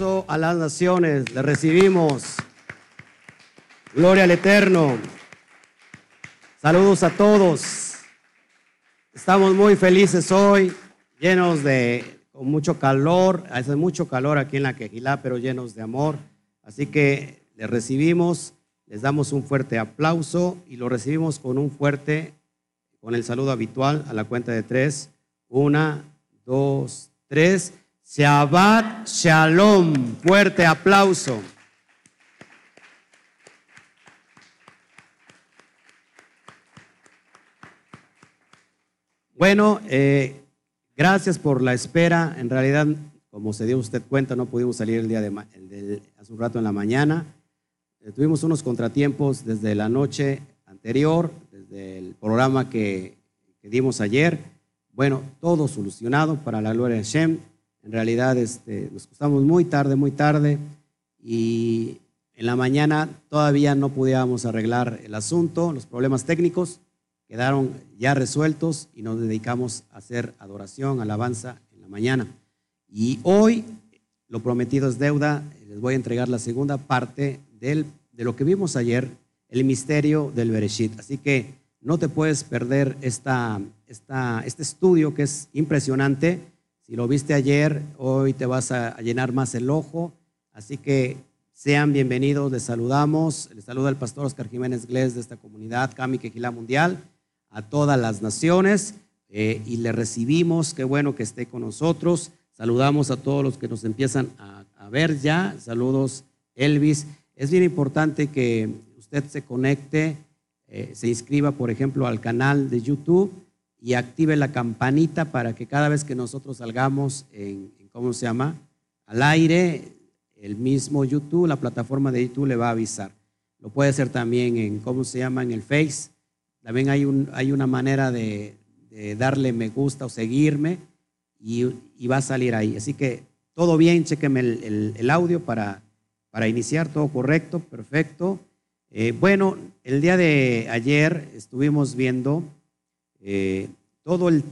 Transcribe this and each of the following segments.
a las naciones. Le recibimos. Gloria al Eterno. Saludos a todos. Estamos muy felices hoy, llenos de con mucho calor. Hace mucho calor aquí en la Quejilá, pero llenos de amor. Así que les recibimos, les damos un fuerte aplauso y lo recibimos con un fuerte, con el saludo habitual a la cuenta de tres. Una, dos, tres. Shabbat Shalom. Fuerte aplauso. Bueno, eh, gracias por la espera. En realidad, como se dio usted cuenta, no pudimos salir el día de, hace un rato en la mañana. Eh, tuvimos unos contratiempos desde la noche anterior, desde el programa que, dimos ayer. Bueno, todo solucionado para la gloria de Hashem. En realidad, este, nos costamos muy tarde, muy tarde. Y en la mañana todavía no podíamos arreglar el asunto, los problemas técnicos quedaron ya resueltos y nos dedicamos a hacer adoración, alabanza en la mañana. Y hoy, lo prometido es deuda, les voy a entregar la segunda parte del, de lo que vimos ayer, el misterio del Bereshit. Así que no te puedes perder esta, esta, este estudio que es impresionante. Si lo viste ayer, hoy te vas a, llenar más el ojo. Así que sean bienvenidos, les saludamos. Les saluda el pastor Oscar Jiménez Glés de esta comunidad, Cami Quejilá Mundial a todas las naciones eh, y le recibimos. Qué bueno que esté con nosotros. Saludamos a todos los que nos empiezan a, ver ya. Saludos, Elvis. Es bien importante que usted se conecte, eh, se inscriba, por ejemplo, al canal de YouTube y active la campanita para que cada vez que nosotros salgamos en, en ¿cómo se llama? Al aire, el mismo YouTube, la plataforma de YouTube le va a avisar. Lo puede hacer también en, ¿cómo se llama? En el Face también hay, un, hay una manera de, darle me gusta o seguirme y, va a salir ahí. Así que todo bien, chequeme el, audio para, para iniciar, todo correcto, perfecto. Eh, bueno, el día de ayer estuvimos viendo eh, todo, el,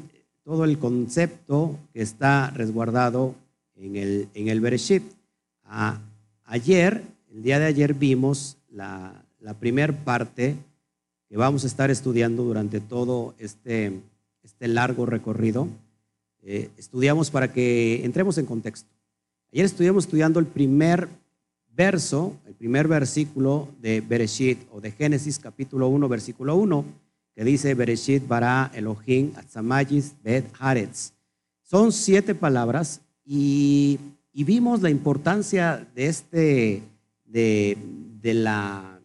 todo el concepto que está resguardado en el, en el Bereshit. ayer, el día de ayer vimos la, la primera parte que vamos a estar estudiando durante todo este, este largo recorrido. Eh, estudiamos para que entremos en contexto. Ayer estuvimos estudiando el primer verso, el primer versículo de Bereshit o de Génesis capítulo 1, versículo 1, que dice Bereshit bara Elohim atzamayis bet haaretz. Son siete palabras y, y, vimos la importancia de este, de, de la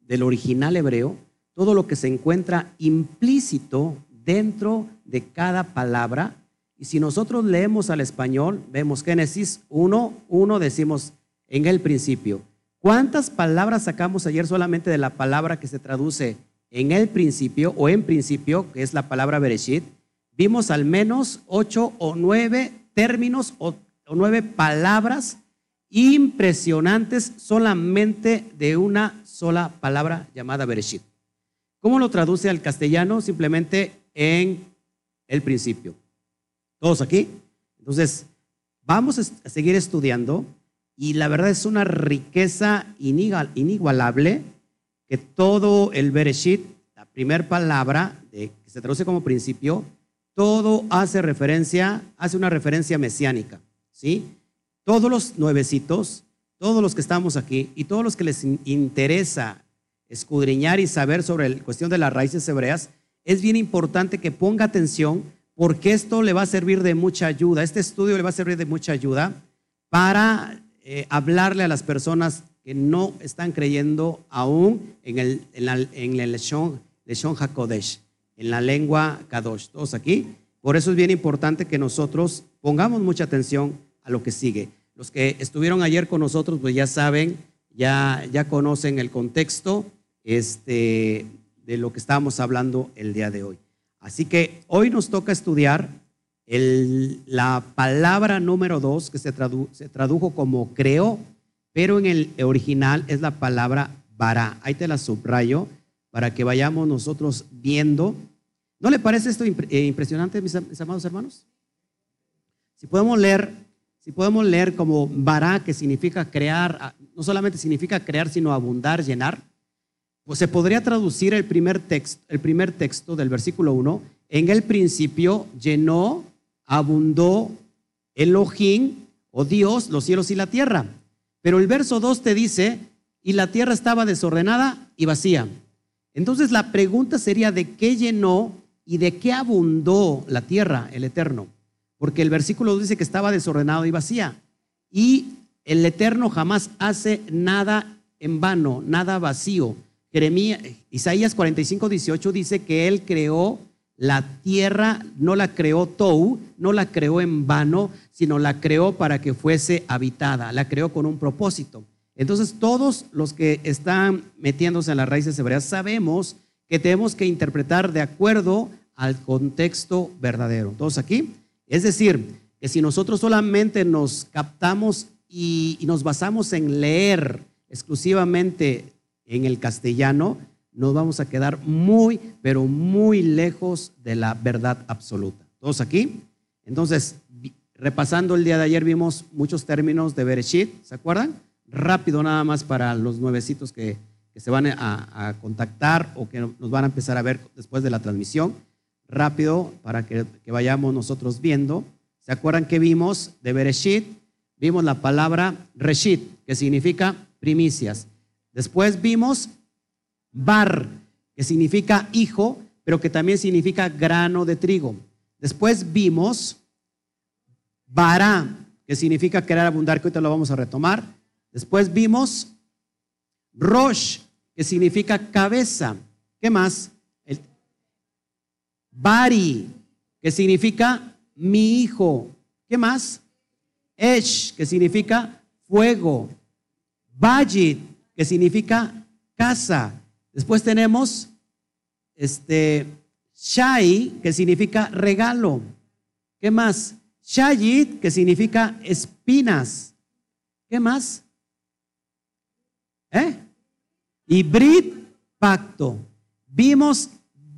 del original hebreo, todo lo que se encuentra implícito dentro de cada palabra. Y si nosotros leemos al español, vemos Génesis 1, 1, decimos en el principio. ¿Cuántas palabras sacamos ayer solamente de la palabra que se traduce en el principio o en principio, que es la palabra Bereshit? Vimos al menos ocho o nueve términos o, nueve palabras impresionantes solamente de una sola palabra llamada Bereshit. ¿Cómo lo traduce al castellano? Simplemente en el principio. ¿Todos aquí? Entonces, vamos a seguir estudiando y la verdad es una riqueza inigualable que todo el Bereshit, la primera palabra que se traduce como principio, todo hace referencia, hace una referencia mesiánica, ¿sí? todos los nuevecitos, todos los que estamos aquí y todos los que les interesa escudriñar y saber sobre la cuestión de las raíces hebreas, es bien importante que ponga atención porque esto le va a servir de mucha ayuda, este estudio le va a servir de mucha ayuda para eh, hablarle a las personas que no están creyendo aún en el, en la, en el Leshon, HaKodesh, en la lengua Kadosh. Todos aquí. Por eso es bien importante que nosotros pongamos mucha atención a lo que sigue. Los que estuvieron ayer con nosotros, pues ya saben, ya, ya conocen el contexto este, de lo que estábamos hablando el día de hoy. Así que hoy nos toca estudiar la palabra número dos, que se, se tradujo como creó, pero en el original es la palabra bara. Ahí te la subrayo para que vayamos nosotros viendo. ¿No le parece esto eh, impresionante, mis amados hermanos? Si podemos leer si podemos leer como Bará, que significa crear, no solamente significa crear, sino abundar, llenar, pues se podría traducir el primer texto, el primer texto del versículo 1, en el principio llenó, abundó Elohim o Dios los cielos y la tierra. Pero el verso 2 te dice, y la tierra estaba desordenada y vacía. Entonces la pregunta sería de qué llenó y de qué abundó la tierra, el Eterno. Porque el versículo dice que estaba desordenado y vacía. Y el Eterno jamás hace nada en vano, nada vacío. Jeremías, Isaías 45, 18 dice que Él creó la tierra, no la creó Tou, no la creó en vano, sino la creó para que fuese habitada, la creó con un propósito. Entonces, todos los que están metiéndose en las raíces hebreas sabemos que tenemos que interpretar de acuerdo al contexto verdadero. ¿Todos aquí? Es decir, que si nosotros solamente nos captamos y, y nos basamos en leer exclusivamente en el castellano, nos vamos a quedar muy, pero muy lejos de la verdad absoluta. ¿Todos aquí? Entonces, repasando el día de ayer vimos muchos términos de Bereshit, ¿se acuerdan? rápido nada más para los nuevecitos que, se van a, contactar o que nos van a empezar a ver después de la transmisión. Rápido para que, vayamos nosotros viendo. ¿Se acuerdan que vimos de Bereshit? Vimos la palabra Reshit, que significa primicias. Después vimos Bar, que significa hijo, pero que también significa grano de trigo. Después vimos Bará, que significa querer abundar, que ahorita lo vamos a retomar. Después vimos Rosh, que significa cabeza. ¿Qué más? El Bari, que significa mi hijo. ¿Qué más? Esh, que significa fuego. Bajit, que significa casa. Después tenemos este Shai, que significa regalo. ¿Qué más? Shayit, que significa espinas. ¿Qué más? ¿Eh? Pacto. Vimos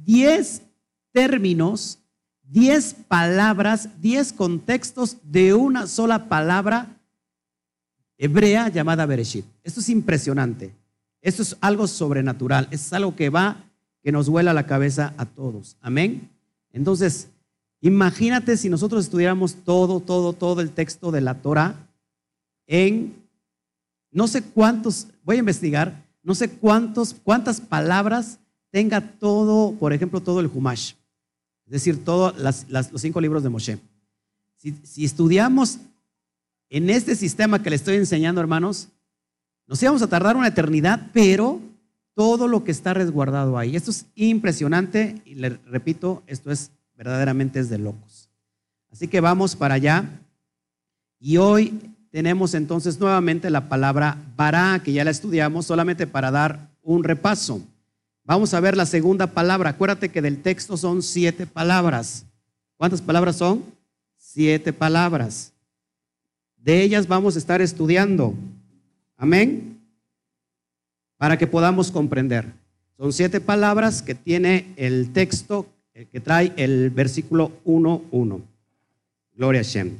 10 términos, 10 palabras, 10 contextos de una sola palabra hebrea llamada Bereshit. Esto es impresionante. Esto es algo sobrenatural. Es algo que va, que nos vuela la cabeza a todos. Amén. Entonces, imagínate si nosotros estudiáramos todo, todo, todo el texto de la Torah en no sé cuántos, voy a investigar, no sé cuántos, cuántas palabras tenga todo, por ejemplo, todo el Humash, es decir, todos los cinco libros de Moshe. Si, si, estudiamos en este sistema que le estoy enseñando, hermanos, nos íbamos a tardar una eternidad, pero todo lo que está resguardado ahí. Esto es impresionante y le repito, esto es verdaderamente de locos. Así que vamos para allá. Y hoy tenemos entonces nuevamente la palabra bará, que ya la estudiamos, solamente para dar un repaso. Vamos a ver la segunda palabra. Acuérdate que del texto son siete palabras. ¿Cuántas palabras son? Siete palabras. De ellas vamos a estar estudiando. Amén. Para que podamos comprender. Son siete palabras que tiene el texto que trae el versículo 1.1. Gloria a Shem.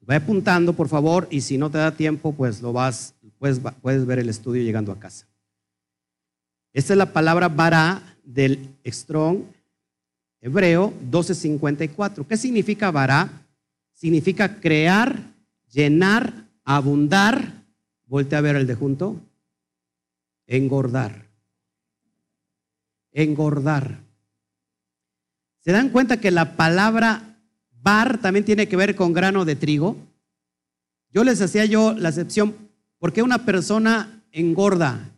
Ve apuntando, por favor, y si no te da tiempo, pues lo vas, puedes, puedes ver el estudio llegando a casa. Esta es la palabra bara del Strong hebreo 1254. ¿Qué significa bara? Significa crear, llenar, abundar. Volte a ver el de junto. Engordar. Engordar. ¿Se dan cuenta que la palabra Bar también tiene que ver con grano de trigo. Yo les hacía yo la excepción, ¿por qué una persona engorda?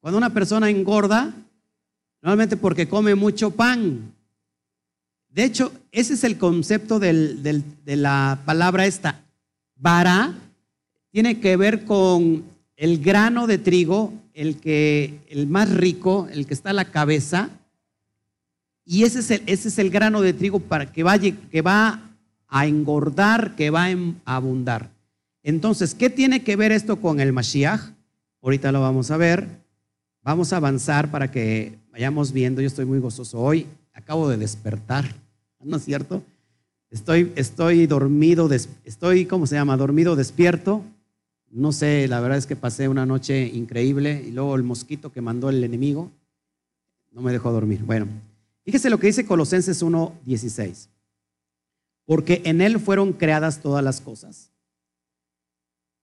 Cuando una persona engorda, normalmente porque come mucho pan. De hecho, ese es el concepto de la palabra esta. Vara tiene que ver con el grano de trigo, el, que, el más rico, el que está a la cabeza, y ese es el, ese es el grano de trigo para que, vaya, que va a engordar, que va a abundar. Entonces, ¿qué tiene que ver esto con el Mashiach? Ahorita lo vamos a ver. Vamos a avanzar para que vayamos viendo. Yo estoy muy gozoso hoy. Acabo de despertar, ¿no es cierto? Estoy, estoy dormido, estoy, ¿cómo se llama? Dormido despierto. No sé, la verdad es que pasé una noche increíble y luego el mosquito que mandó el enemigo no me dejó dormir. Bueno, fíjese lo que dice Colosenses 1.16. Porque en él fueron creadas todas las cosas.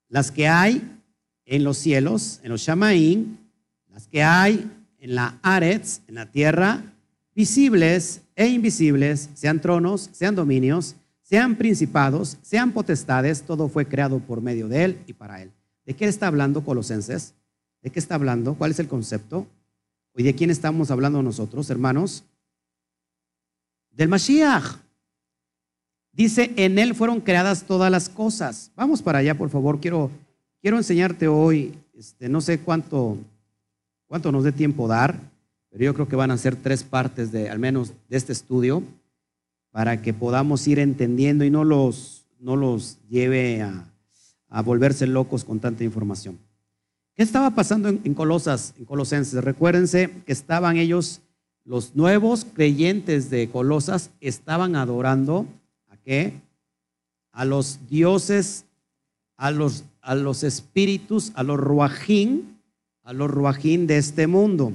Las que hay en los cielos, en los Shamaín, las que hay en la Aretz, en la tierra, visibles e invisibles, sean tronos, sean dominios, sean principados, sean potestades, todo fue creado por medio de Él y para Él. ¿De qué está hablando Colosenses? ¿De qué está hablando? ¿Cuál es el concepto? ¿Y de quién estamos hablando nosotros, hermanos? Del Mashiach. Dice, en Él fueron creadas todas las cosas. Vamos para allá, por favor. Quiero, quiero enseñarte hoy, este, no sé cuánto, cuánto nos dé tiempo dar pero yo creo que van a ser tres partes de, al menos, de este estudio para que podamos ir entendiendo y no los, no los lleve a, volverse locos con tanta información. ¿Qué estaba pasando en, Colosas, en Colosenses? Recuérdense que estaban ellos, los nuevos creyentes de Colosas, estaban adorando a qué? A los dioses, a los, a los espíritus, a los ruajín, a los ruajín de este mundo.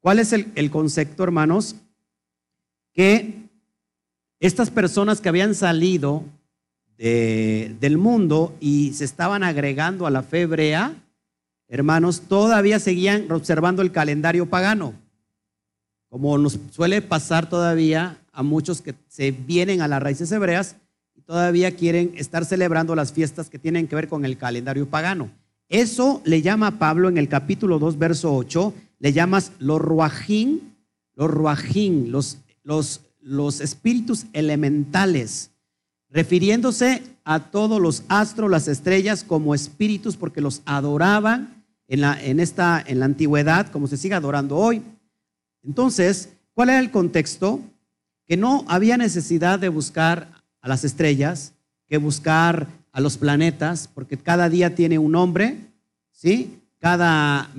¿Cuál es el, concepto, hermanos? Que estas personas que habían salido del mundo y se estaban agregando a la fe hebrea, hermanos, todavía seguían observando el calendario pagano, como nos suele pasar todavía a muchos que se vienen a las raíces hebreas y todavía quieren estar celebrando las fiestas que tienen que ver con el calendario pagano. Eso le llama Pablo en el capítulo 2, verso 8, le llamas los ruajín, los ruajín, los, los, los espíritus elementales, refiriéndose a todos los astros, las estrellas como espíritus porque los adoraban en la, en esta, en la antigüedad como se sigue adorando hoy. Entonces, ¿cuál era el contexto? Que no había necesidad de buscar a las estrellas, que buscar a los planetas, porque cada día tiene un nombre, ¿sí? Cada,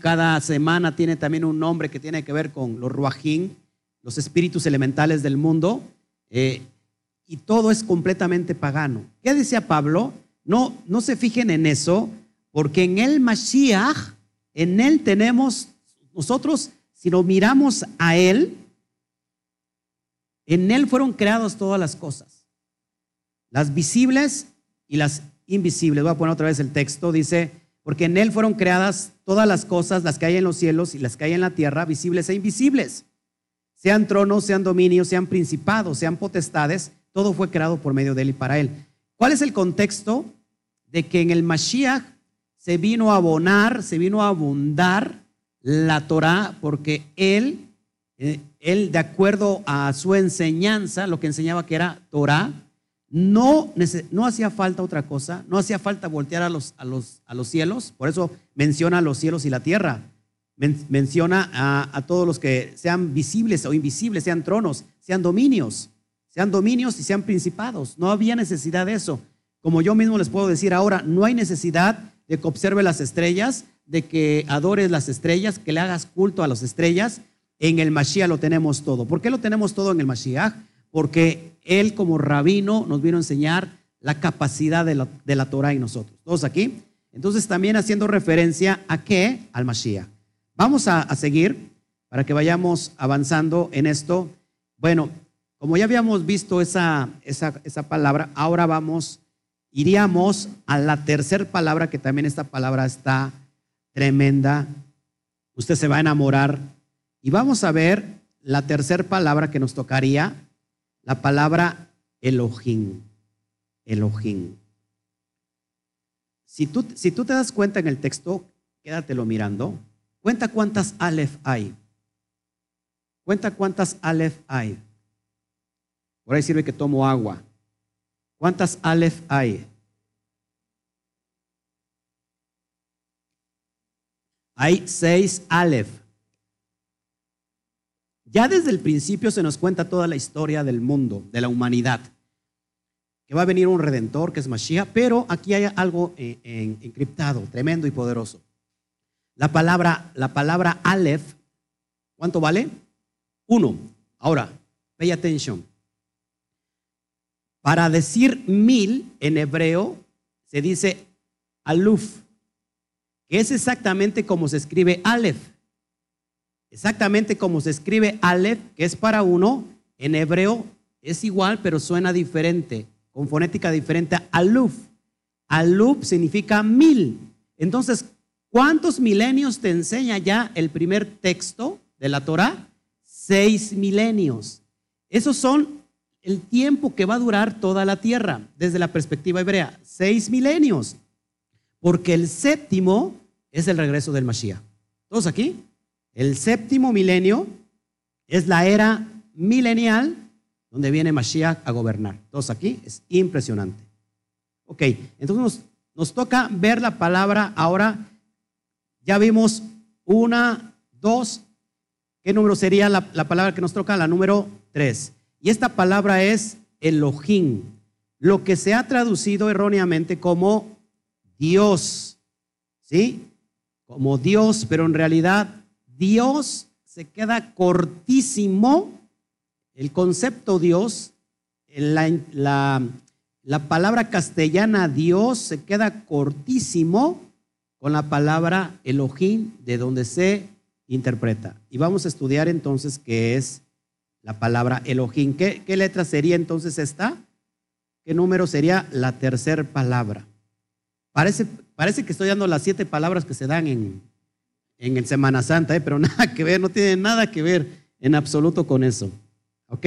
cada semana tiene también un nombre que tiene que ver con los ruajín, los espíritus elementales del mundo, eh, y todo es completamente pagano. ¿Qué decía Pablo? No, no se fijen en eso, porque en el Mashiach, en él tenemos, nosotros, si lo miramos a él, en él fueron creadas todas las cosas, las visibles y las invisibles. Voy a poner otra vez el texto, dice, porque en Él fueron creadas todas las cosas, las que hay en los cielos y las que hay en la tierra, visibles e invisibles. Sean tronos, sean dominios, sean principados, sean potestades, todo fue creado por medio de Él y para Él. ¿Cuál es el contexto? De que en el Mashiach se vino a abonar, se vino a abundar la Torah, porque Él, eh, Él de acuerdo a su enseñanza, lo que enseñaba que era Torah, no, no hacía falta otra cosa, no hacía falta voltear a los, a los, a los cielos, por eso menciona los cielos y la tierra, menciona a, todos los que sean visibles o invisibles, sean tronos, sean dominios, sean dominios y sean principados. No había necesidad de eso. Como yo mismo les puedo decir ahora, no hay necesidad de que observe las estrellas, de que adores las estrellas, que le hagas culto a las estrellas. En el Mashiach lo tenemos todo. ¿Por qué lo tenemos todo en el Mashiach? Porque él como rabino nos vino a enseñar la capacidad de la, de Torah en nosotros. ¿Todos aquí? Entonces también haciendo referencia a qué? Al Mashiach. Vamos a, seguir para que vayamos avanzando en esto. Bueno, como ya habíamos visto esa, esa, esa palabra, ahora vamos, iríamos a la tercera palabra, que también esta palabra está tremenda. Usted se va a enamorar. Y vamos a ver la tercera palabra que nos tocaría, la palabra Elohim. Elohim. Si tú, si tú te das cuenta en el texto, quédatelo mirando. Cuenta cuántas Aleph hay. Cuenta cuántas Aleph hay. Por ahí sirve que tomo agua. ¿Cuántas Aleph hay? Hay seis Aleph. Ya desde el principio se nos cuenta toda la historia del mundo, de la humanidad. Que va a venir un redentor, que es Mashiach, pero aquí hay algo eh, encriptado, tremendo y poderoso. La palabra, la palabra Aleph, ¿cuánto vale? Uno. Ahora, pay attention. Para decir mil en hebreo se dice aluf, que es exactamente como se escribe alef. Exactamente como se escribe alef, que es para uno, en hebreo es igual, pero suena diferente, con fonética diferente. Aluf. Aluf significa mil. Entonces, ¿cuántos milenios te enseña ya el primer texto de la Torah? Seis milenios. Esos son el tiempo que va a durar toda la tierra, desde la perspectiva hebrea, seis milenios, porque el séptimo es el regreso del Mashiach. ¿Todos aquí? El séptimo milenio es la era milenial donde viene Mashiach a gobernar. Todos aquí, es impresionante. Ok, entonces nos, nos toca ver la palabra ahora. Ya vimos una, dos. ¿Qué número sería la, la palabra que nos toca? La número tres. Y esta palabra es Elohim, lo que se ha traducido erróneamente como Dios. ¿Sí? Como Dios, pero en realidad Dios se queda cortísimo. El concepto Dios, la palabra castellana Dios se queda cortísimo con la palabra Elohim, de donde se interpreta. Y vamos a estudiar entonces qué es la palabra Elohim. ¿Qué, letra sería entonces esta? ¿Qué número sería la tercera palabra? Parece, parece que estoy dando las siete palabras que se dan en, en Semana Santa, ¿eh? pero nada que ver, no tiene nada que ver en absoluto con eso. ¿Ok?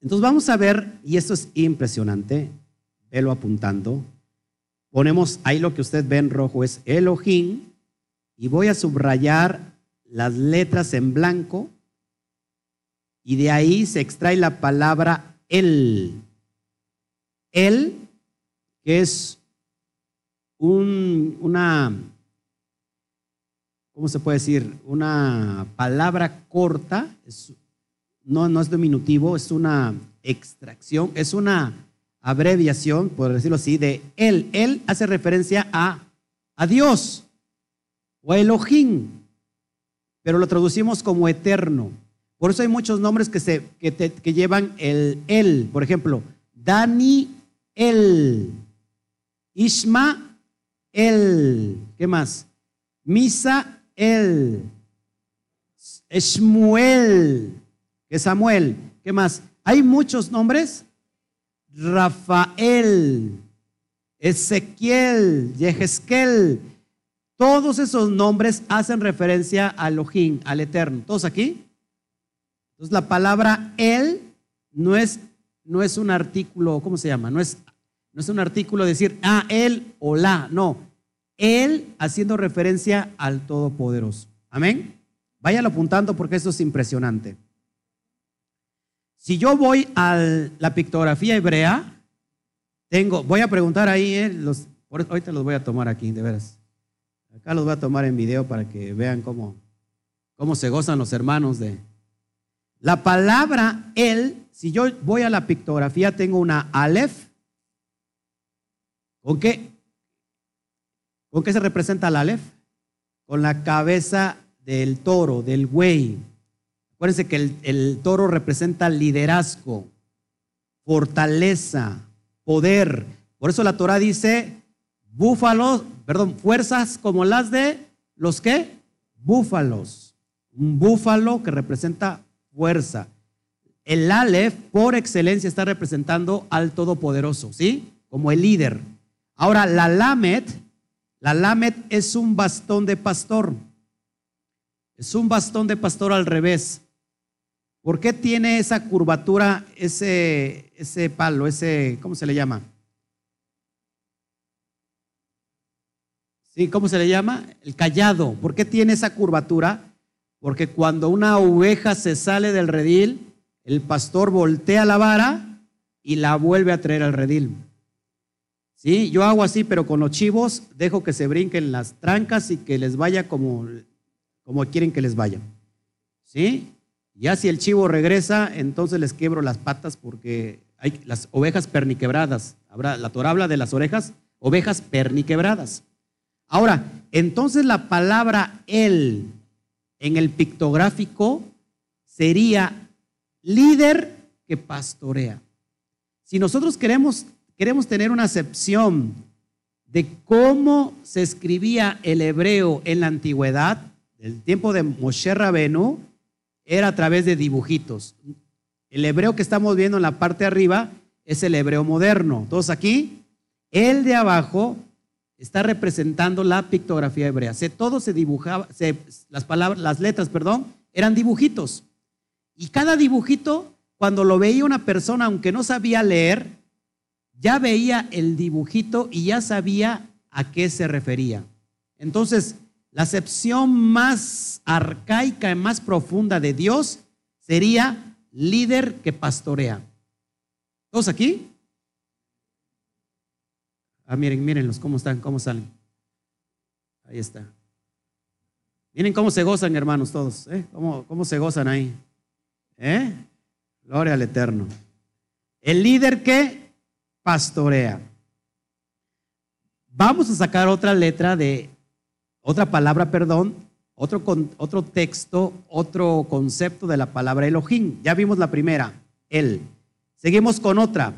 Entonces vamos a ver, y esto es impresionante, velo apuntando. Ponemos ahí lo que usted ve en rojo es Elohim, y voy a subrayar las letras en blanco y de ahí se extrae la palabra él. Él, que es un, una, ¿cómo se puede decir? Una palabra corta, no, no es diminutivo, es una extracción, es una abreviación, por decirlo así, de él. Él hace referencia a, a Dios o a Elohim, pero lo traducimos como eterno. Por eso hay muchos nombres que, se, que, llevan el él. Por ejemplo, Dani el, Ishma el, ¿qué más? Misa el, Shmuel, que Samuel, ¿qué más? Hay muchos nombres. Rafael, Ezequiel, Yehezkel. Todos esos nombres hacen referencia a Elohim, al Eterno. ¿Todos aquí? Entonces la palabra él no es, no es un artículo, ¿cómo se llama? No es, no es un artículo decir, ah, él o la, no. Él haciendo referencia al Todopoderoso. Amén. Váyalo apuntando porque eso es impresionante. Si yo voy a la pictografía hebrea, tengo, voy a preguntar ahí, eh, los, ahorita los voy a tomar aquí, de veras. Acá los voy a tomar en video para que vean cómo, cómo se gozan los hermanos de, la palabra él, si yo voy a la pictografía, tengo una Aleph. ¿Con qué? ¿Con qué se representa el Aleph? Con la cabeza del toro, del buey. Acuérdense que el, toro representa liderazgo, fortaleza, poder. Por eso la Torah dice, búfalos, perdón, fuerzas como las de los que? Búfalos. Un búfalo que representa fuerza. El Aleph, por excelencia, está representando al Todopoderoso, ¿sí? Como el líder. Ahora, la Lamet, la Lamet es un bastón de pastor. Es un bastón de pastor al revés. ¿Por qué tiene esa curvatura, ese, ese palo, ese, ¿cómo se le llama? Sí, ¿cómo se le llama? El callado. ¿Por qué tiene esa curvatura? Porque cuando una oveja se sale del redil, el pastor voltea la vara y la vuelve a traer al redil. ¿Sí? Yo hago así, pero con los chivos dejo que se brinquen las trancas y que les vaya como, como quieren que les vaya. ¿Sí? Ya si el chivo regresa, entonces les quebro las patas porque hay las ovejas perniquebradas. La Torah habla de las orejas, ovejas perniquebradas. Ahora, entonces la palabra él en el pictográfico sería líder que pastorea. si nosotros queremos, queremos tener una acepción de cómo se escribía el hebreo en la antigüedad, el tiempo de Moshe Rabenu, era a través de dibujitos. El hebreo que estamos viendo en la parte de arriba es el hebreo moderno. Todos aquí, el de abajo está representando la pictografía hebrea. Se, todo se dibujaba, las palabras, las letras, perdón, eran dibujitos. Y cada dibujito, cuando lo veía una persona, aunque no sabía leer, ya veía el dibujito y ya sabía a qué se refería. Entonces, la acepción más arcaica y más profunda de Dios sería líder que pastorea. ¿Todos aquí? Ah, miren, mírenlos, cómo están, cómo salen. Ahí está. Miren cómo se gozan, hermanos, todos. ¿eh? ¿Cómo, ¿Cómo se gozan ahí? ¿Eh? Gloria al Eterno. El líder que pastorea. Vamos a sacar otra letra de, otra palabra, perdón, otro, otro texto, otro concepto de la palabra Elohim. Ya vimos la primera, él. Seguimos con otra.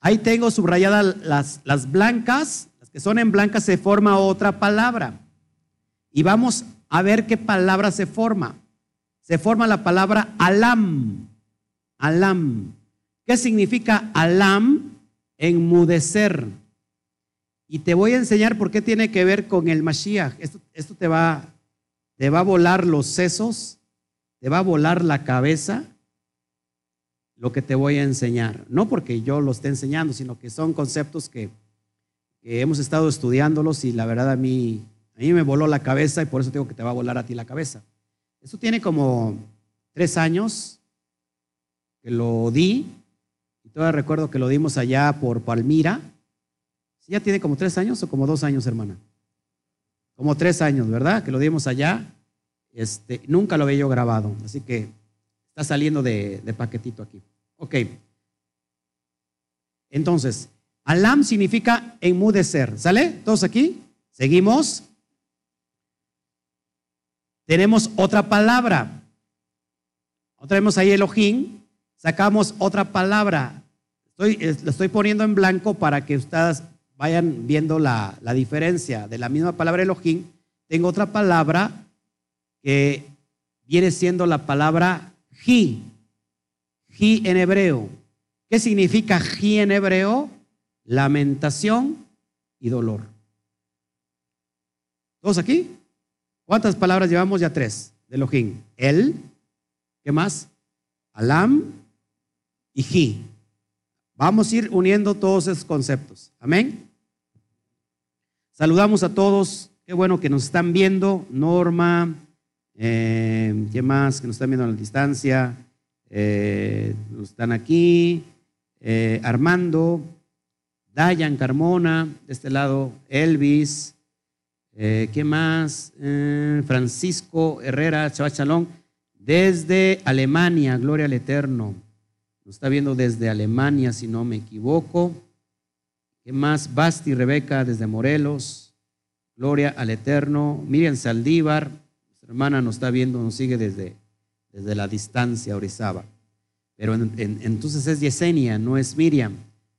Ahí tengo subrayadas las, las blancas, las que son en blancas se forma otra palabra. Y vamos a ver qué palabra se forma. Se forma la palabra alam. Alam. ¿Qué significa alam? Enmudecer. Y te voy a enseñar por qué tiene que ver con el Mashiach. Esto, te, va, te va a volar los sesos, te va a volar la cabeza lo que te voy a enseñar. No porque yo lo esté enseñando, sino que son conceptos que, hemos estado estudiándolos y la verdad a mí a mí me voló la cabeza y por eso tengo que te va a volar a ti la cabeza. Esto tiene como tres años que lo di. Y todavía recuerdo que lo dimos allá por Palmira. ¿Sí ya tiene como tres años o como dos años, hermana? Como tres años, ¿verdad? Que lo dimos allá. Este, nunca lo había yo grabado. Así que está saliendo de, paquetito aquí. Ok. Entonces, alam significa enmudecer. ¿Sale? ¿Todos aquí? Seguimos. Tenemos otra palabra. Otra vez ahí Elohim. Sacamos otra palabra. Lo estoy poniendo en blanco para que ustedes vayan viendo la, la diferencia. De la misma palabra Elohim, tengo otra palabra que viene siendo la palabra Ji. Ji en hebreo. ¿Qué significa Ji en hebreo? Lamentación y dolor. ¿Todos aquí? ¿Cuántas palabras llevamos? Ya tres de Elohim. El, ¿qué más? Alam y Ji. Vamos a ir uniendo todos esos conceptos. Amén. Saludamos a todos. Qué bueno que nos están viendo. Norma, eh, ¿qué más? Que nos están viendo a la distancia. Eh, están aquí. Eh, Armando, Dayan Carmona, de este lado, Elvis, eh, ¿Qué más? Francisco Herrera, Chalón, desde Alemania, gloria al Eterno. Nos está viendo desde Alemania, si no me equivoco. ¿Qué más? Basti Rebeca, desde Morelos. Gloria al Eterno. Miriam Saldívar, nuestra hermana nos está viendo, nos sigue desde, desde la distancia, Orizaba. Pero entonces es Yesenia, no es Miriam.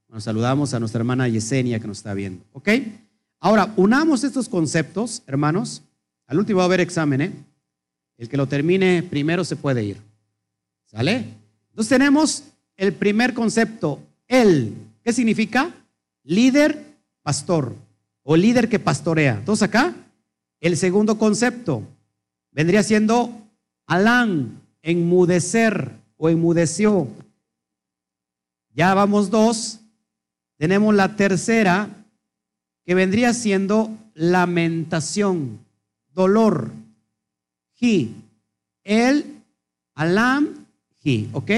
Nos saludamos a nuestra hermana Yesenia que nos está viendo. ¿Ok? Ahora, unamos estos conceptos, hermanos. Al último va a haber examen, ¿eh? El que lo termine primero se puede ir. ¿Sale? Entonces tenemos el primer concepto, el. ¿Qué significa? Líder, pastor. O líder que pastorea. Entonces acá, el segundo concepto vendría siendo Alán, enmudecer o enmudeció. Ya vamos dos. Tenemos la tercera, que vendría siendo lamentación, dolor. Ji, el, alam, ji, ¿ok?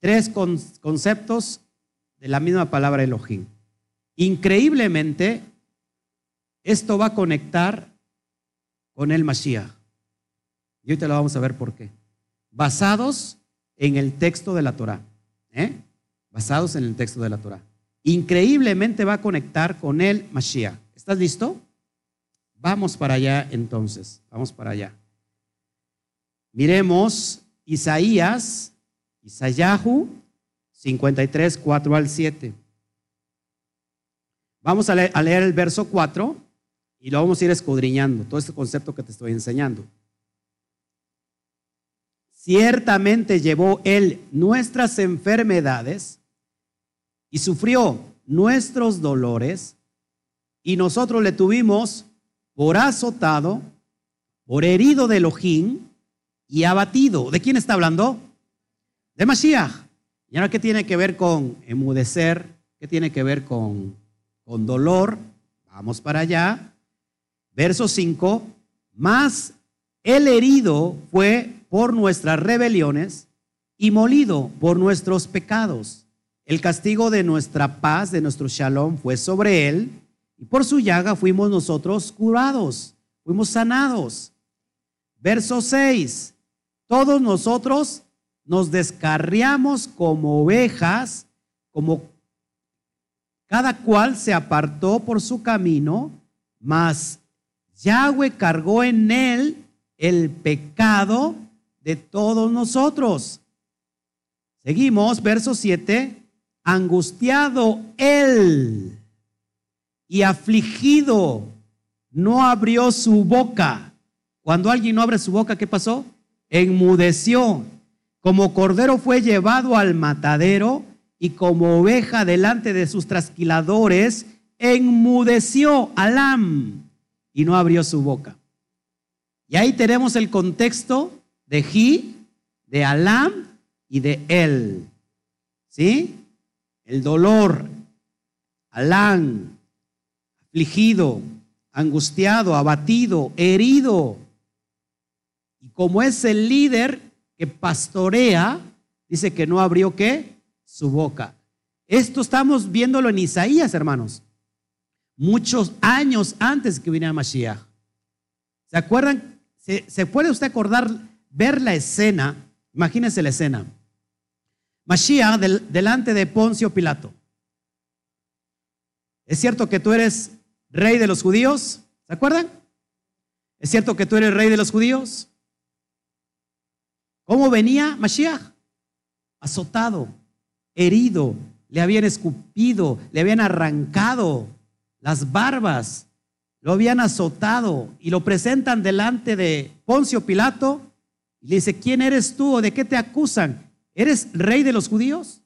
Tres conceptos de la misma palabra Elohim. Increíblemente, esto va a conectar con el Mashiach. Y te lo vamos a ver por qué. Basados en el texto de la Torah. ¿eh? Basados en el texto de la Torah increíblemente va a conectar con el Mashiach. ¿Estás listo? Vamos para allá entonces, vamos para allá. Miremos Isaías, Isayahu 53, 4 al 7. Vamos a leer, el verso 4 y lo vamos a ir escudriñando, todo este concepto que te estoy enseñando. Ciertamente llevó Él nuestras enfermedades y sufrió nuestros dolores y nosotros le tuvimos por azotado, por herido de Elohim y abatido. ¿De quién está hablando? De Mashiach. ¿Y ahora qué tiene que ver con emudecer? ¿Qué tiene que ver con, con dolor? Vamos para allá. Verso 5. Más el herido fue por nuestras rebeliones y molido por nuestros pecados. El castigo de nuestra paz, de nuestro shalom, fue sobre él y por su llaga fuimos nosotros curados, fuimos sanados. Verso 6. Todos nosotros nos descarriamos como ovejas, como cada cual se apartó por su camino, mas Yahweh cargó en él el pecado de todos nosotros. Seguimos, verso 7, angustiado él y afligido, no abrió su boca. Cuando alguien no abre su boca, ¿qué pasó? Enmudeció. Como cordero fue llevado al matadero y como oveja delante de sus trasquiladores, enmudeció Alam y no abrió su boca. Y ahí tenemos el contexto de Ji, de Alam y de él. ¿Sí? El dolor, Alam, afligido, angustiado, abatido, herido. Y como es el líder que pastorea, dice que no abrió qué? Su boca. Esto estamos viéndolo en Isaías, hermanos. Muchos años antes que viniera Mashiach. ¿Se acuerdan? ¿Se, puede usted acordar, ver la escena? Imagínense la escena. Mashiach delante de Poncio Pilato. ¿Es cierto que tú eres rey de los judíos. ¿Se acuerdan? ¿Es cierto que tú eres rey de los judíos? ¿Cómo venía Mashiach? Azotado, herido, le habían escupido, le habían arrancado las barbas, lo habían azotado y lo presentan delante de Poncio Pilato y le dice, ¿quién eres tú o de qué te acusan? ¿Eres rey de los judíos?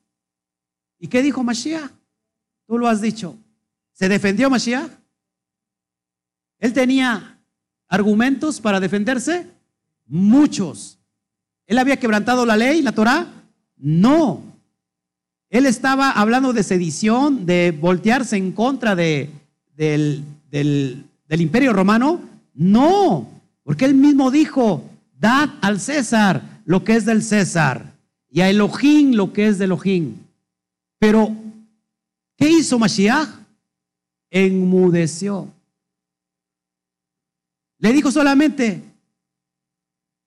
¿Y qué dijo Mashiach? Tú lo has dicho. ¿Se defendió Mashiach? Él tenía argumentos para defenderse, muchos. ¿Él había quebrantado la ley, la Torah? No. Él estaba hablando de sedición, de voltearse en contra de, del, imperio romano. No, porque él mismo dijo, dad al César lo que es del César y a Elohim lo que es de Elohim. Pero, ¿qué hizo Mashiach? Enmudeció. Le dijo solamente,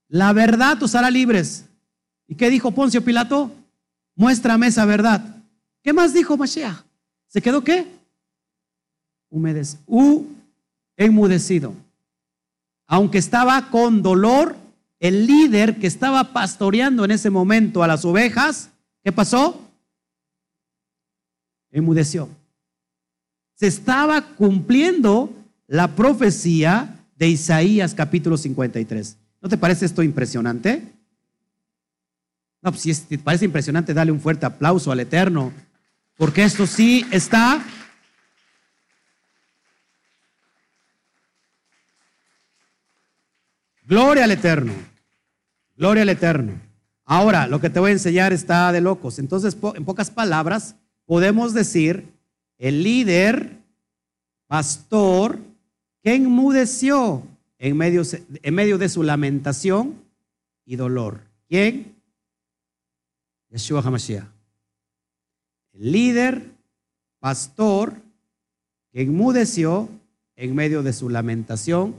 la verdad os hará libres. ¿Y qué dijo Poncio Pilato? Muéstrame esa verdad. ¿Qué más dijo Mashiach? ¿Se quedó qué? Humedez, u enmudecido. Aunque estaba con dolor, el líder que estaba pastoreando en ese momento a las ovejas, ¿qué pasó? Enmudeció. Se estaba cumpliendo la profecía de Isaías capítulo 53. ¿No te parece esto impresionante? No, pues si parece impresionante, dale un fuerte aplauso al Eterno, porque esto sí está... Gloria al Eterno, gloria al Eterno. Ahora, lo que te voy a enseñar está de locos. Entonces, en pocas palabras, podemos decir, el líder, pastor, que enmudeció en medio, en medio de su lamentación y dolor. ¿Quién? Yeshua HaMashiach. El líder, pastor, que enmudeció en medio de su lamentación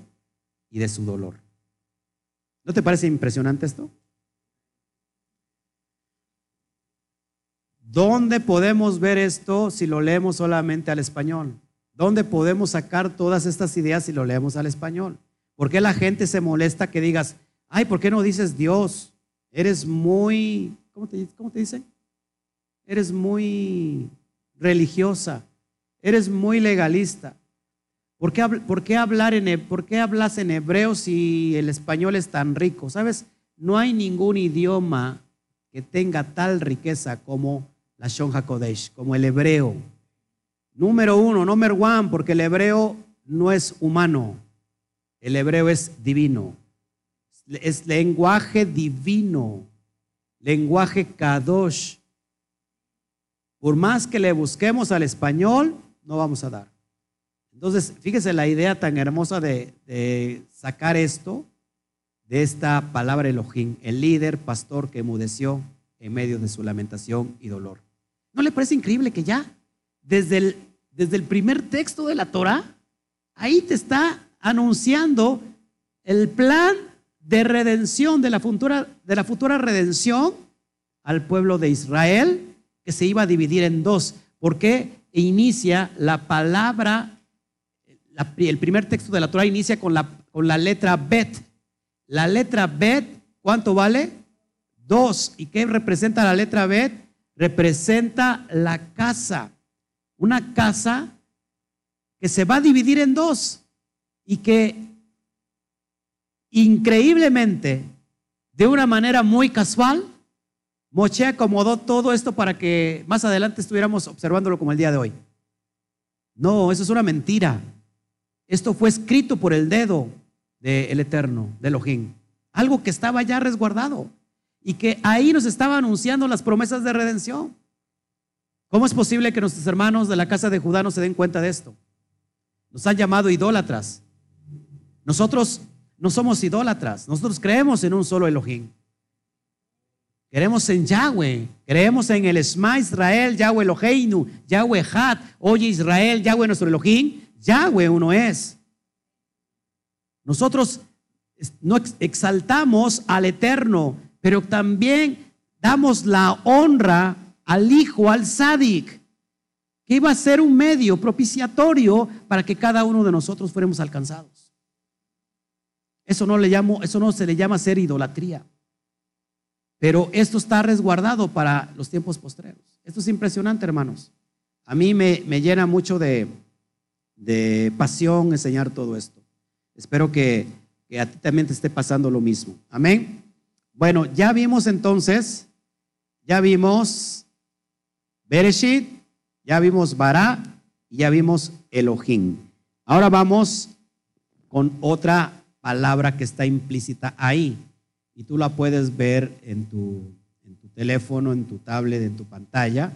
y de su dolor. ¿No te parece impresionante esto? ¿Dónde podemos ver esto si lo leemos solamente al español? ¿Dónde podemos sacar todas estas ideas si lo leemos al español? ¿Por qué la gente se molesta que digas, ay, ¿por qué no dices Dios? Eres muy, ¿cómo te, dicen? eres muy religiosa, eres muy legalista. ¿Por qué, por qué hablar en, ¿Por qué hablas en hebreo si el español es tan rico? ¿Sabes? No hay ningún idioma que tenga tal riqueza como la Shon HaKodesh, como el hebreo. Número uno, número one, porque el hebreo no es humano, el hebreo es divino. Es lenguaje divino, lenguaje kadosh. Por más que le busquemos al español, no vamos a dar. Entonces, fíjese la idea tan hermosa de, sacar esto de esta palabra Elohim, el líder pastor que emudeció en medio de su lamentación y dolor. ¿No le parece increíble que ya desde el, desde el primer texto de la Torah, ahí te está anunciando el plan de redención, de la futura, de la futura redención al pueblo de Israel, que se iba a dividir en dos, porque inicia la palabra, el primer texto de la Torah inicia con la, con la letra Bet. La letra Bet, ¿cuánto vale? Dos. ¿Y qué representa la letra Bet? representa la casa, una casa que se va a dividir en dos y que increíblemente, de una manera muy casual, Moche acomodó todo esto para que más adelante estuviéramos observándolo como el día de hoy. No, eso es una mentira. Esto fue escrito por el dedo del Eterno, de Elohim. Algo que estaba ya resguardado y que ahí nos estaba anunciando las promesas de redención. ¿Cómo es posible que nuestros hermanos de la casa de Judá no se den cuenta de esto? Nos han llamado idólatras. Nosotros no somos idólatras, nosotros creemos en un solo Elohim. Creemos en Yahweh, creemos en el Esma Israel, Yahweh Eloheinu, Yahweh Hat, oye Israel, Yahweh nuestro Elohim, Yahweh uno es. Nosotros no exaltamos al Eterno, pero también damos la honra al Hijo, al Sadik, que iba a ser un medio propiciatorio para que cada uno de nosotros fuéramos alcanzados. Eso no, le llamo, eso no se le llama ser idolatría. Pero esto está resguardado para los tiempos postreros. Esto es impresionante, hermanos. A mí me, llena mucho de, pasión enseñar todo esto. Espero que, que a ti también te esté pasando lo mismo. Amén. Bueno, ya vimos entonces, ya vimos Bereshit, ya vimos Bará y ya vimos Elohim. Ahora vamos con otra palabra que está implícita ahí y tú la puedes ver en tu, en tu teléfono, en tu tablet, en tu pantalla.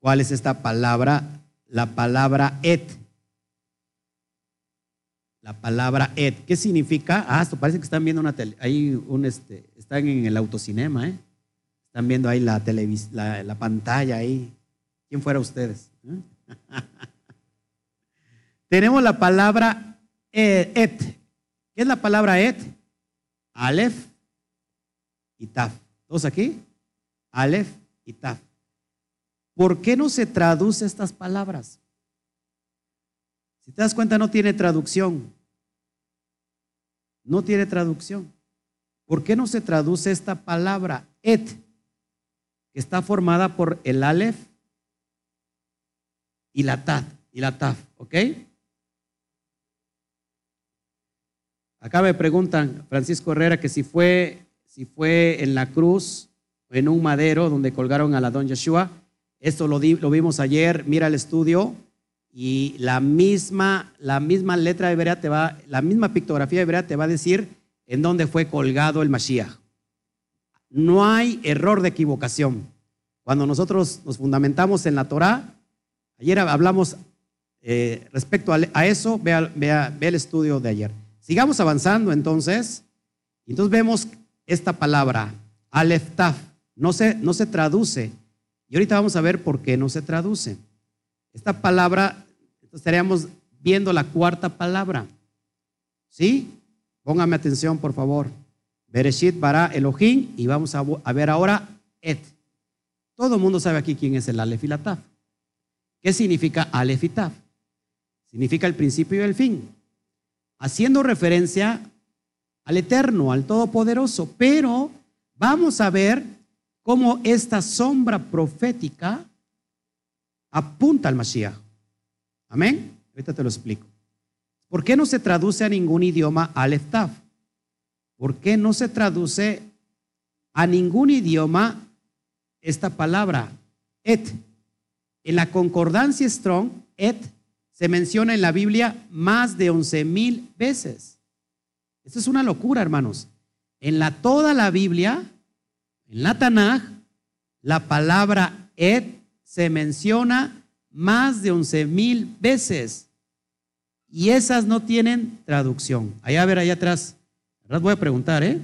¿Cuál es esta palabra? La palabra et la palabra et. ¿Qué significa? Ah, esto parece que están viendo una tele, ahí un este, están en el autocinema, ¿eh? Están viendo ahí la, la, la pantalla ahí. ¿Quién fuera ustedes? ¿Eh? Tenemos la palabra et. ¿Qué es la palabra et? Aleph y Taf. ¿Todos aquí? Aleph y Taf. ¿Por qué no se traduce estas palabras? Si te das cuenta, no tiene traducción no tiene traducción. ¿Por qué no se traduce esta palabra et, que está formada por el alef y la tat y la taf, ¿ok? Acá me preguntan, Francisco Herrera, que si fue, si fue en la cruz o en un madero donde colgaron a la don Yeshua. Esto lo, lo vimos ayer, mira el estudio, y la misma, la misma letra hebrea te va, la misma pictografía hebrea te va a decir en dónde fue colgado el Mashiach. No hay error de equivocación. Cuando nosotros nos fundamentamos en la Torah, ayer hablamos eh, respecto a, eso, vea, vea, el estudio de ayer. Sigamos avanzando entonces. Entonces vemos esta palabra, Aleph Taf, no se, no se traduce. Y ahorita vamos a ver por qué no se traduce. Esta palabra estaríamos viendo la cuarta palabra. ¿Sí? Póngame atención, por favor. Bereshit bara Elohim y vamos a, ver ahora Et. Todo el mundo sabe aquí quién es el Aleph y la Taf. ¿Qué significa Aleph y Taf? Significa el principio y el fin. Haciendo referencia al Eterno, al Todopoderoso. Pero vamos a ver cómo esta sombra profética apunta al Mashiach. Amén. Ahorita te lo explico. ¿Por qué no se traduce a ningún idioma al Taf? ¿Por qué no se traduce a ningún idioma esta palabra, et? En la concordancia Strong, et se menciona en la Biblia más de 11 mil veces. Esto es una locura, hermanos. En toda la Biblia, en la Tanaj, la palabra et se menciona más de 11 mil veces. Y esas no tienen traducción. Allá a ver, allá atrás. Ahora voy a preguntar, ¿eh?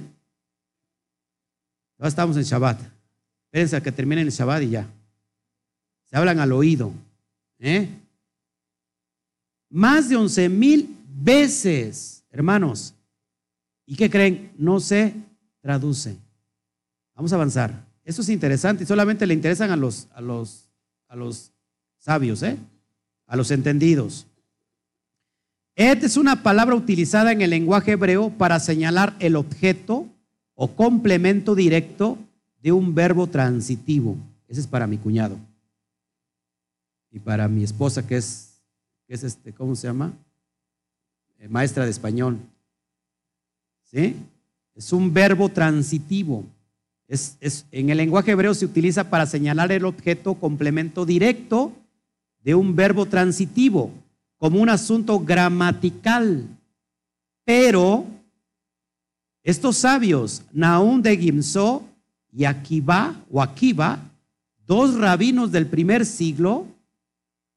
Ya estamos en Shabbat. Espérense a que terminen el Shabbat y ya. Se hablan al oído. ¿eh? Más de 11 mil veces, hermanos. ¿Y qué creen? No se traduce. Vamos a avanzar. Esto es interesante y solamente le interesan a los, a los, a los sabios, ¿eh? a los entendidos. Et es una palabra utilizada en el lenguaje hebreo para señalar el objeto o complemento directo de un verbo transitivo. Ese es para mi cuñado. Y para mi esposa, que es es este, ¿cómo se llama? Eh, maestra de español. ¿Sí? Es un verbo transitivo. Es, en el lenguaje hebreo se utiliza para señalar el objeto complemento directo de un verbo transitivo, como un asunto gramatical. Pero estos sabios, Naún de Gimso y Akiba o Akiba, dos rabinos del primer siglo,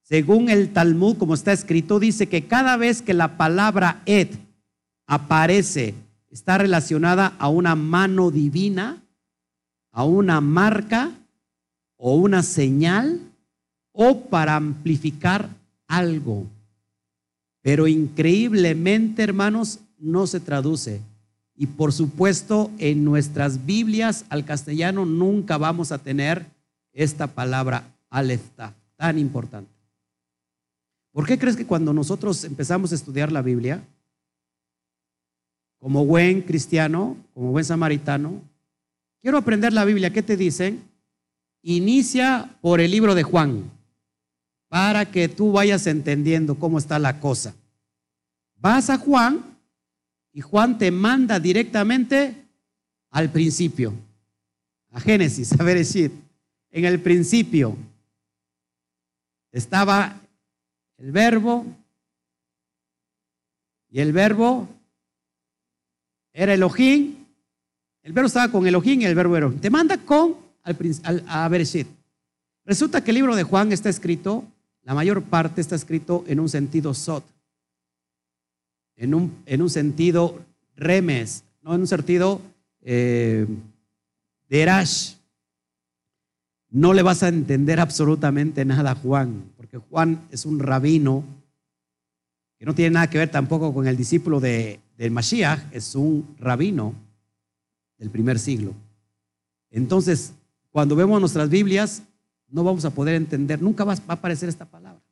según el Talmud, como está escrito, dice que cada vez que la palabra Ed aparece, está relacionada a una mano divina, a una marca o una señal o para amplificar algo. Pero increíblemente, hermanos, no se traduce. Y por supuesto, en nuestras Biblias al castellano nunca vamos a tener esta palabra alefta, tan importante. ¿Por qué crees que cuando nosotros empezamos a estudiar la Biblia, como buen cristiano, como buen samaritano, quiero aprender la Biblia, ¿qué te dicen? Inicia por el libro de Juan, para que tú vayas entendiendo cómo está la cosa. Vas a Juan y Juan te manda directamente al principio, a Génesis, a decir, en el principio estaba el verbo, y el verbo era Elohim, el verbo estaba con Elohim y el verbo era. Te manda con al, a Bereshit. Resulta que el libro de Juan está escrito, la mayor parte está escrito en un sentido sot, en un, en un sentido remes, no en un sentido eh, de erash. No le vas a entender absolutamente nada a Juan Juan es un rabino que no tiene nada que ver tampoco con el discípulo de, del Mashiach, es un rabino del primer siglo. Entonces, cuando vemos nuestras Biblias, no vamos a poder entender, nunca va a aparecer esta palabra.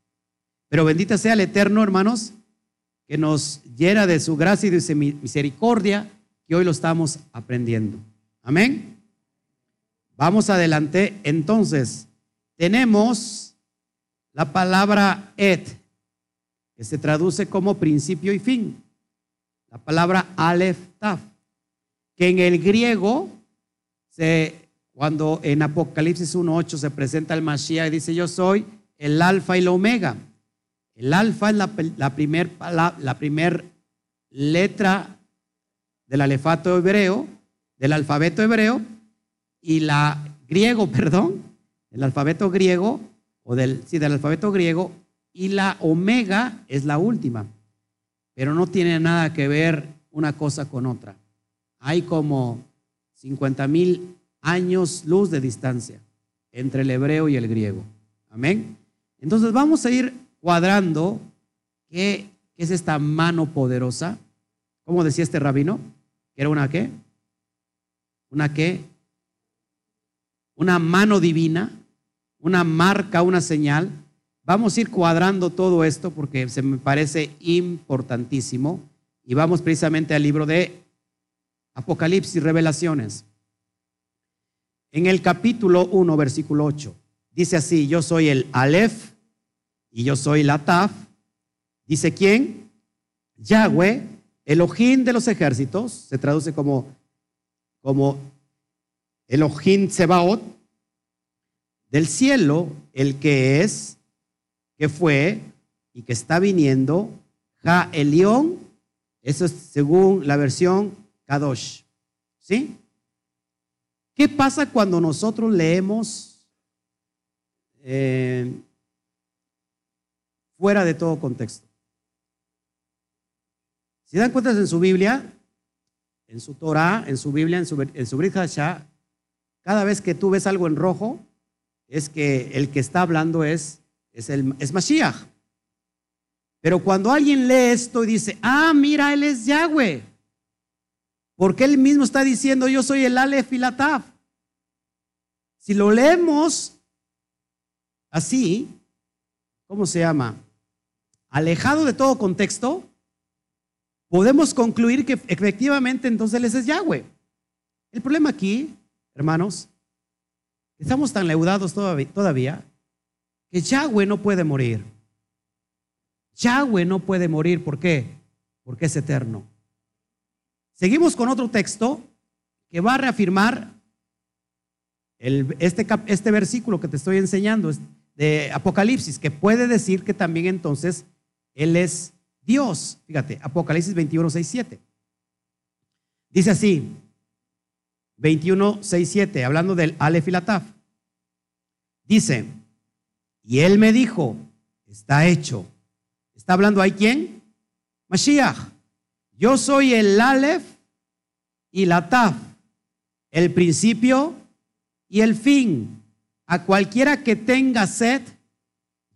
Pero bendita sea el Eterno, hermanos, que nos llena de su gracia y de su misericordia, que hoy lo estamos aprendiendo. Amén. Vamos adelante. Entonces, tenemos la palabra et, que se traduce como principio y fin. La palabra alef taf, que en el griego, se, cuando en Apocalipsis 1.8 se presenta el Mashiach, dice yo soy el alfa y el omega. El alfa es la, la primera la letra del alefato hebreo, del alfabeto hebreo, y la griego, perdón, el alfabeto griego o del, sí, del alfabeto griego, y la omega es la última, pero no tiene nada que ver una cosa con otra. Hay como 50 mil años luz de distancia entre el hebreo y el griego. Amén. Entonces vamos a ir cuadrando qué, es esta mano poderosa. ¿Cómo decía este rabino? ¿Que era una qué? ¿Una qué? Una mano divina una marca, una señal. Vamos a ir cuadrando todo esto porque se me parece importantísimo. Y vamos precisamente al libro de Apocalipsis, Revelaciones. en el capítulo 1, versículo 8. Dice así, yo soy el Aleph y yo soy la Taf. Dice quién? Yahweh, Elohim de los ejércitos, se traduce como, como Elohim Sebaot, del cielo, el que es, que fue y que está viniendo, Ja Elión, eso es según la versión Kadosh. ¿Sí? ¿Qué pasa cuando nosotros leemos eh, fuera de todo contexto? Si dan cuenta en su Biblia, en su Torah, en su Biblia, en su, en su cada vez que tú ves algo en rojo, es que el que está hablando es, es, el, es Mashiach. Pero cuando alguien lee esto y dice, ah, mira, él es Yahweh, porque él mismo está diciendo, yo soy el Aleph y la Taf. Si lo leemos así, ¿cómo se llama? Alejado de todo contexto, podemos concluir que efectivamente entonces él es Yahweh. El problema aquí, hermanos, estamos tan leudados todavía que Yahweh no puede morir. Yahweh no puede morir. ¿Por qué? Porque es eterno. Seguimos con otro texto que va a reafirmar este, este versículo que te estoy enseñando de Apocalipsis, que puede decir que también entonces Él es Dios. Fíjate, Apocalipsis 21, 6, 7. Dice así, 21, 6, 7, hablando del Aleph y Dice, y Él me dijo, está hecho. ¿Está hablando ahí quién? Mashiach. Yo soy el Aleph y la Taf, el principio y el fin. A cualquiera que tenga sed,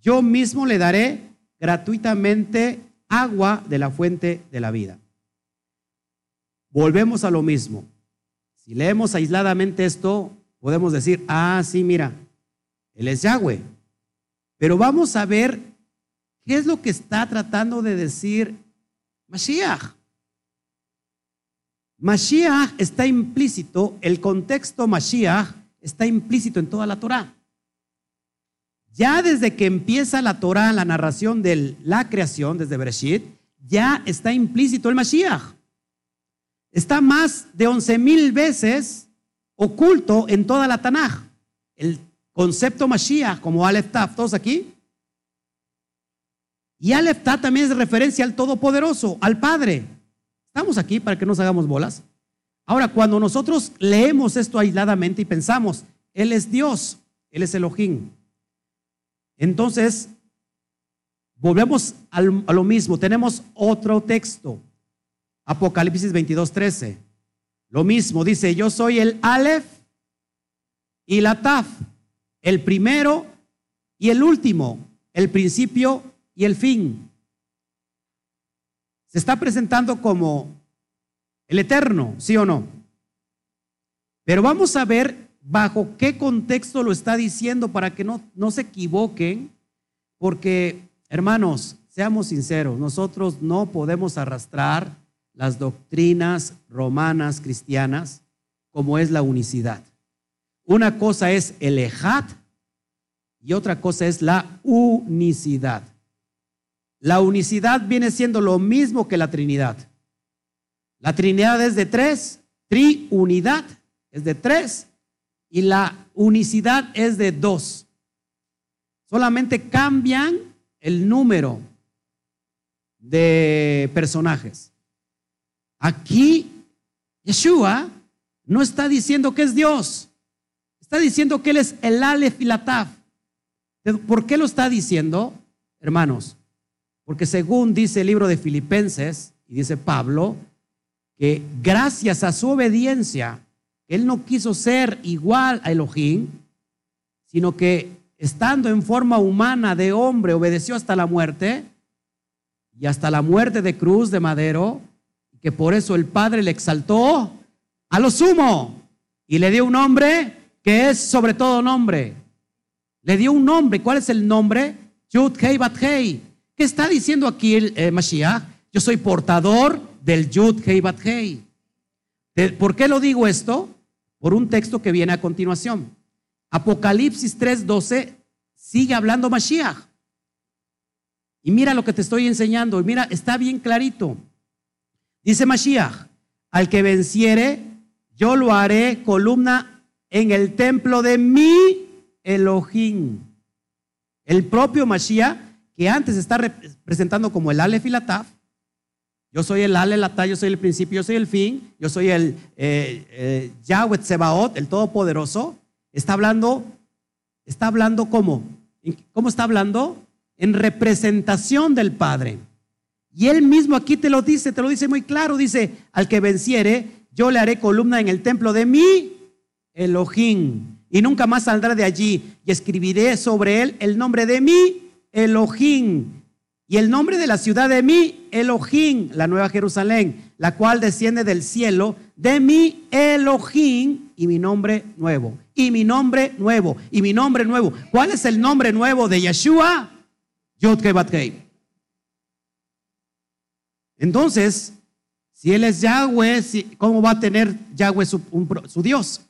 yo mismo le daré gratuitamente agua de la fuente de la vida. Volvemos a lo mismo. Si leemos aisladamente esto, podemos decir, ah, sí, mira, él es Yahweh. Pero vamos a ver qué es lo que está tratando de decir Mashiach. Mashiach está implícito, el contexto Mashiach está implícito en toda la Torah. Ya desde que empieza la Torah, la narración de la creación, desde Bereshit, ya está implícito el Mashiach. Está más de once mil veces oculto en toda la Tanaj. El concepto Mashiach, como Aleph Taf, todos aquí. Y Aleph Taf también es referencia al Todopoderoso, al Padre. Estamos aquí para que nos hagamos bolas. Ahora, cuando nosotros leemos esto aisladamente y pensamos, Él es Dios, Él es Elohim. Entonces, volvemos a lo mismo. Tenemos otro texto. Apocalipsis 22, 13. Lo mismo, dice, yo soy el Aleph y la Taf, el primero y el último, el principio y el fin se está presentando como el eterno, ¿sí o no? Pero vamos a ver bajo qué contexto lo está diciendo para que no, no se equivoquen, porque, hermanos, seamos sinceros, nosotros no podemos arrastrar las doctrinas romanas cristianas como es la unicidad. Una cosa es el ejat y otra cosa es la unicidad. La unicidad viene siendo lo mismo que la Trinidad. La Trinidad es de tres, triunidad es de tres y la unicidad es de dos. Solamente cambian el número de personajes. Aquí Yeshua no está diciendo que es Dios, está diciendo que Él es el Aleph y la Taf. ¿Por qué lo está diciendo, hermanos? Porque según dice el libro de Filipenses, y dice Pablo, que gracias a su obediencia, él no quiso ser igual a Elohim, sino que estando en forma humana de hombre, obedeció hasta la muerte, y hasta la muerte de cruz de madero, que por eso el Padre le exaltó a lo sumo y le dio un nombre que es sobre todo nombre. Le dio un nombre. ¿Cuál es el nombre? Yud Hei Bat Hei. ¿Qué está diciendo aquí el eh, Mashiach? Yo soy portador del Yud Hei Bat Hei. ¿Por qué lo digo esto? por un texto que viene a continuación. Apocalipsis 3:12 sigue hablando Mashiach. Y mira lo que te estoy enseñando, y mira, está bien clarito. Dice Mashiach, al que venciere, yo lo haré columna en el templo de mi Elohim. El propio Mashiach, que antes está representando como el Aleph y la Taf, yo soy el Ale, la yo soy el principio, yo soy el fin, yo soy el eh, eh, Yahweh Tsebaot, el Todopoderoso. Está hablando, está hablando cómo? ¿Cómo está hablando? En representación del Padre. Y él mismo aquí te lo dice, te lo dice muy claro, dice, al que venciere, yo le haré columna en el templo de mi Elohim, y nunca más saldrá de allí, y escribiré sobre él el nombre de mi Elohim, y el nombre de la ciudad de mi Elohim, la nueva Jerusalén, la cual desciende del cielo, de mi Elohim y mi nombre nuevo. Y mi nombre nuevo. Y mi nombre nuevo. ¿Cuál es el nombre nuevo de Yeshua? Yod Entonces, si él es Yahweh, ¿cómo va a tener Yahweh su, Dios?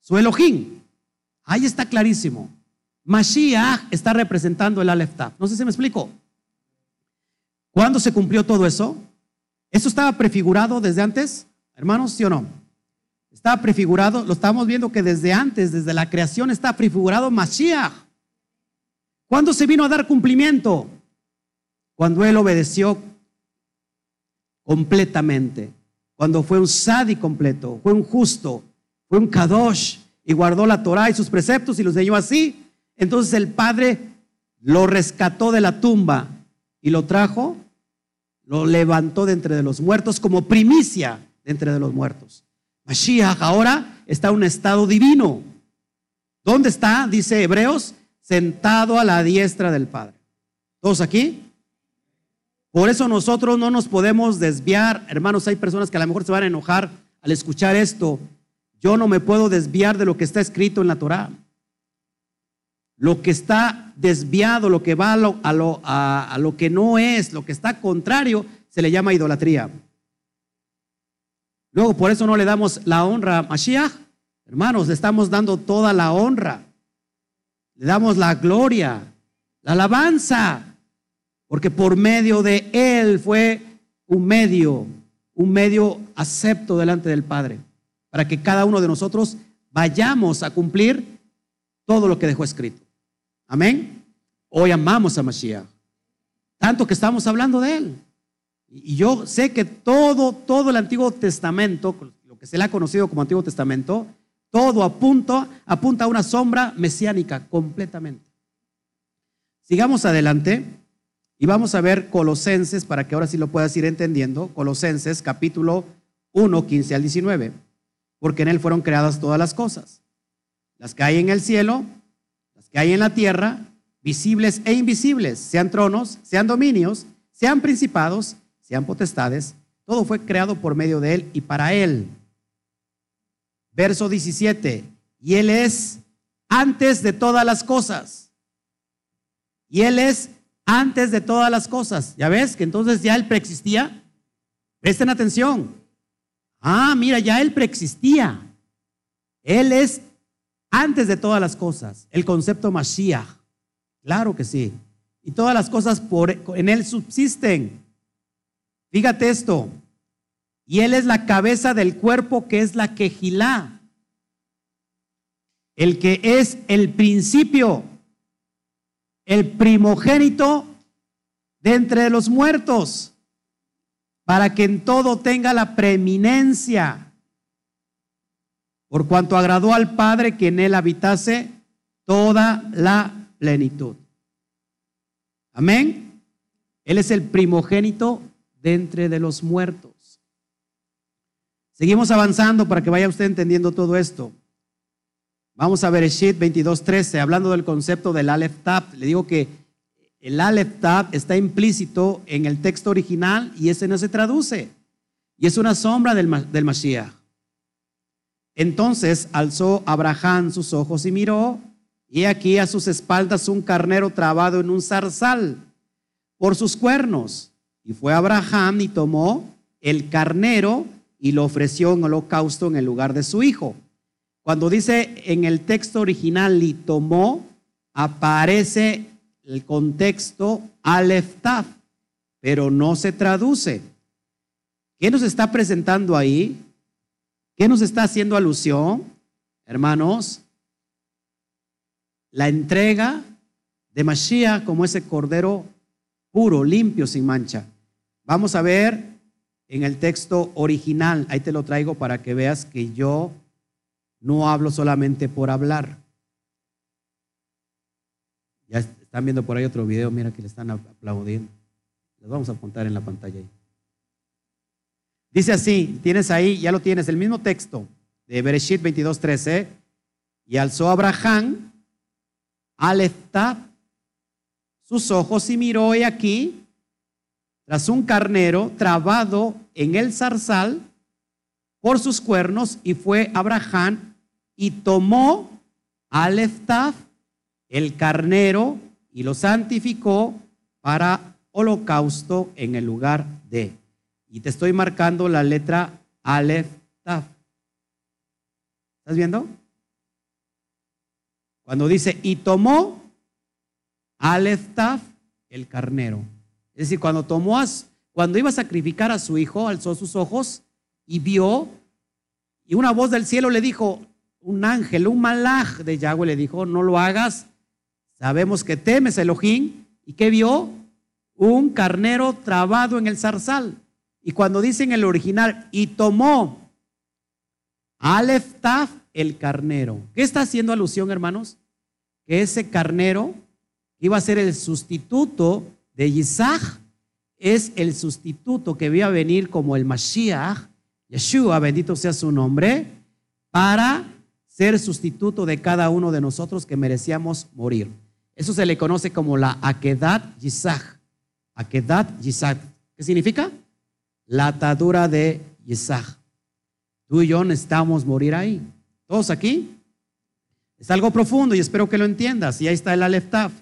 Su Elohim. Ahí está clarísimo. Mashiach está representando el Aleph No sé si me explico. ¿Cuándo se cumplió todo eso? ¿Eso estaba prefigurado desde antes? Hermanos, ¿sí o no? Estaba prefigurado, lo estamos viendo que desde antes, desde la creación, está prefigurado Mashiach. ¿Cuándo se vino a dar cumplimiento? Cuando él obedeció completamente. Cuando fue un sadi completo, fue un justo, fue un kadosh y guardó la Torah y sus preceptos y los enseñó así. Entonces el Padre lo rescató de la tumba y lo trajo, lo levantó de entre de los muertos como primicia de entre de los muertos. Mashiach ahora está en un estado divino. ¿Dónde está? Dice Hebreos, sentado a la diestra del Padre. ¿Todos aquí? Por eso nosotros no nos podemos desviar. Hermanos, hay personas que a lo mejor se van a enojar al escuchar esto. Yo no me puedo desviar de lo que está escrito en la Torah. Lo que está desviado, lo que va a lo, a lo, que no es, lo que está contrario, se le llama idolatría. Luego, por eso no le damos la honra a Mashiach. Hermanos, le estamos dando toda la honra. Le damos la gloria, la alabanza, porque por medio de Él fue un medio, un medio acepto delante del Padre, para que cada uno de nosotros vayamos a cumplir todo lo que dejó escrito. Amén. Hoy amamos a Mashiach. Tanto que estamos hablando de él. Y yo sé que todo, todo el Antiguo Testamento, lo que se le ha conocido como Antiguo Testamento, todo apunta, apunta a una sombra mesiánica completamente. Sigamos adelante y vamos a ver Colosenses para que ahora sí lo puedas ir entendiendo. Colosenses capítulo 1, 15 al 19. Porque en él fueron creadas todas las cosas. Las que hay en el cielo que hay en la tierra, visibles e invisibles, sean tronos, sean dominios, sean principados, sean potestades, todo fue creado por medio de Él y para Él. Verso 17, y Él es antes de todas las cosas. Y Él es antes de todas las cosas. ¿Ya ves que entonces ya Él preexistía? Presten atención. Ah, mira, ya Él preexistía. Él es antes de todas las cosas, el concepto Mashiach. Claro que sí. Y todas las cosas por, en él subsisten. Fíjate esto. Y él es la cabeza del cuerpo que es la quejilá. El que es el principio, el primogénito de entre los muertos, para que en todo tenga la preeminencia por cuanto agradó al Padre que en él habitase toda la plenitud. Amén. Él es el primogénito de entre los muertos. Seguimos avanzando para que vaya usted entendiendo todo esto. Vamos a ver Eshit 22:13, hablando del concepto del Aleph Tab. Le digo que el Aleph Tab está implícito en el texto original y ese no se traduce. Y es una sombra del, del Mashiach. Entonces alzó Abraham sus ojos y miró, y aquí a sus espaldas un carnero trabado en un zarzal por sus cuernos. Y fue Abraham y tomó el carnero y lo ofreció en holocausto en el lugar de su hijo. Cuando dice en el texto original y tomó, aparece el contexto Aleftaf, pero no se traduce. ¿Qué nos está presentando ahí? ¿Qué nos está haciendo alusión, hermanos? La entrega de Mashiach como ese cordero puro, limpio, sin mancha. Vamos a ver en el texto original, ahí te lo traigo para que veas que yo no hablo solamente por hablar. Ya están viendo por ahí otro video, mira que le están aplaudiendo. Los vamos a apuntar en la pantalla. Dice así, tienes ahí, ya lo tienes, el mismo texto de Bereshit 22:13. Y alzó Abraham al sus ojos y miró y aquí, tras un carnero trabado en el zarzal por sus cuernos, y fue Abraham y tomó al el carnero, y lo santificó para holocausto en el lugar de. Y te estoy marcando la letra Aleph Taf. ¿Estás viendo? Cuando dice, y tomó Aleph Taf el carnero. Es decir, cuando tomó, cuando iba a sacrificar a su hijo, alzó sus ojos y vio, y una voz del cielo le dijo, un ángel, un malaj de Yahweh le dijo, no lo hagas, Sabemos que temes Elohim y que vio un carnero trabado en el zarzal. Y cuando dice en el original, y tomó Aleph Taf el carnero. ¿Qué está haciendo alusión, hermanos? Que ese carnero iba a ser el sustituto de Isaac, es el sustituto que iba a venir como el Mashiach, Yeshua, bendito sea su nombre, para ser sustituto de cada uno de nosotros que merecíamos morir. Eso se le conoce como la Akedat Yisach. Akedat Yisach. ¿Qué significa? La atadura de Yisach. Tú y yo necesitamos morir ahí. ¿Todos aquí? Es algo profundo y espero que lo entiendas. Y ahí está el Aleftaf.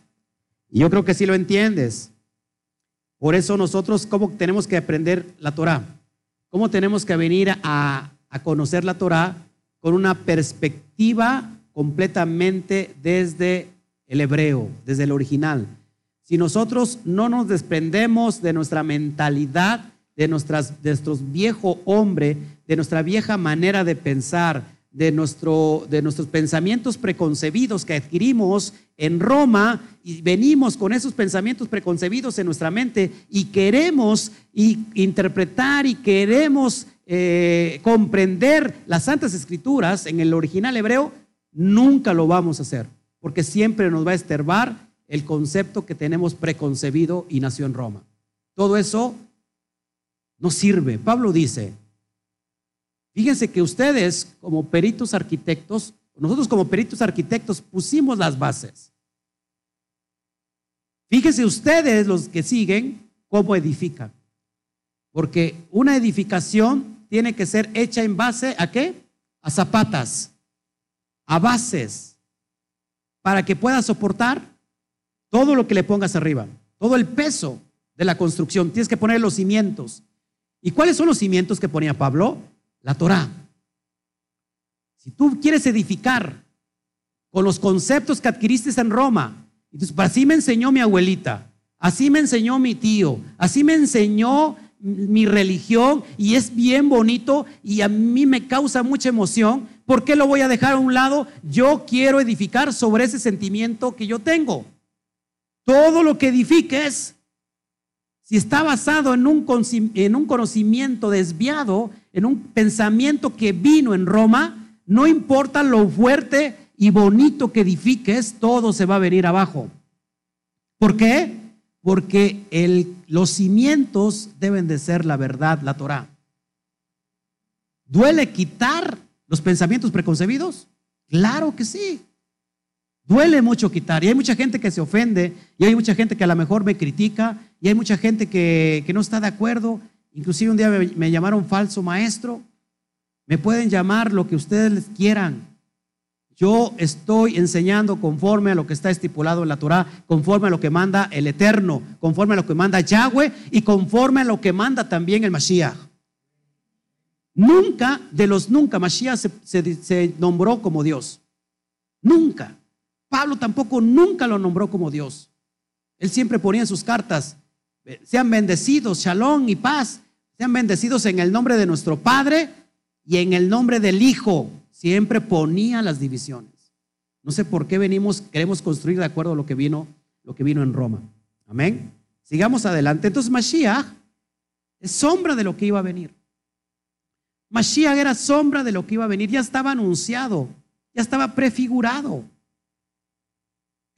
Y yo creo que sí lo entiendes. Por eso nosotros, ¿cómo tenemos que aprender la Torah? ¿Cómo tenemos que venir a, a conocer la Torah con una perspectiva completamente desde el hebreo, desde el original. Si nosotros no nos desprendemos de nuestra mentalidad, de, nuestras, de nuestro viejo hombre, de nuestra vieja manera de pensar, de, nuestro, de nuestros pensamientos preconcebidos que adquirimos en Roma y venimos con esos pensamientos preconcebidos en nuestra mente y queremos interpretar y queremos eh, comprender las Santas Escrituras en el original hebreo, nunca lo vamos a hacer porque siempre nos va a estorbar el concepto que tenemos preconcebido y nació en Roma. Todo eso no sirve. Pablo dice, fíjense que ustedes como peritos arquitectos, nosotros como peritos arquitectos pusimos las bases. Fíjense ustedes los que siguen cómo edifican. Porque una edificación tiene que ser hecha en base a qué? A zapatas, a bases para que pueda soportar todo lo que le pongas arriba, todo el peso de la construcción. Tienes que poner los cimientos. ¿Y cuáles son los cimientos que ponía Pablo? La Torah. Si tú quieres edificar con los conceptos que adquiriste en Roma, entonces así me enseñó mi abuelita, así me enseñó mi tío, así me enseñó mi religión y es bien bonito y a mí me causa mucha emoción, ¿por qué lo voy a dejar a un lado? Yo quiero edificar sobre ese sentimiento que yo tengo. Todo lo que edifiques, si está basado en un, en un conocimiento desviado, en un pensamiento que vino en Roma, no importa lo fuerte y bonito que edifiques, todo se va a venir abajo. ¿Por qué? Porque los cimientos deben de ser la verdad, la Torah. ¿Duele quitar los pensamientos preconcebidos? Claro que sí. Duele mucho quitar. Y hay mucha gente que se ofende, y hay mucha gente que a lo mejor me critica, y hay mucha gente que, no está de acuerdo. Inclusive un día me, me llamaron falso maestro. Me pueden llamar lo que ustedes quieran. Yo estoy enseñando conforme a lo que está estipulado en la Torah, conforme a lo que manda el Eterno, conforme a lo que manda Yahweh y conforme a lo que manda también el Mashiach. Nunca, de los nunca, Mashiach se, se- nombró como Dios. Nunca. Pablo tampoco nunca lo nombró como Dios. Él siempre ponía en sus cartas, eh, sean bendecidos, shalom y paz, sean bendecidos en el nombre de nuestro Padre y en el nombre del Hijo. Siempre ponía las divisiones. No sé por qué venimos, queremos construir de acuerdo a lo que vino, lo que vino en Roma. Amén. Sigamos adelante. Entonces Mashiach es sombra de lo que iba a venir. Mashiach era sombra de lo que iba a venir, ya estaba anunciado, ya estaba prefigurado.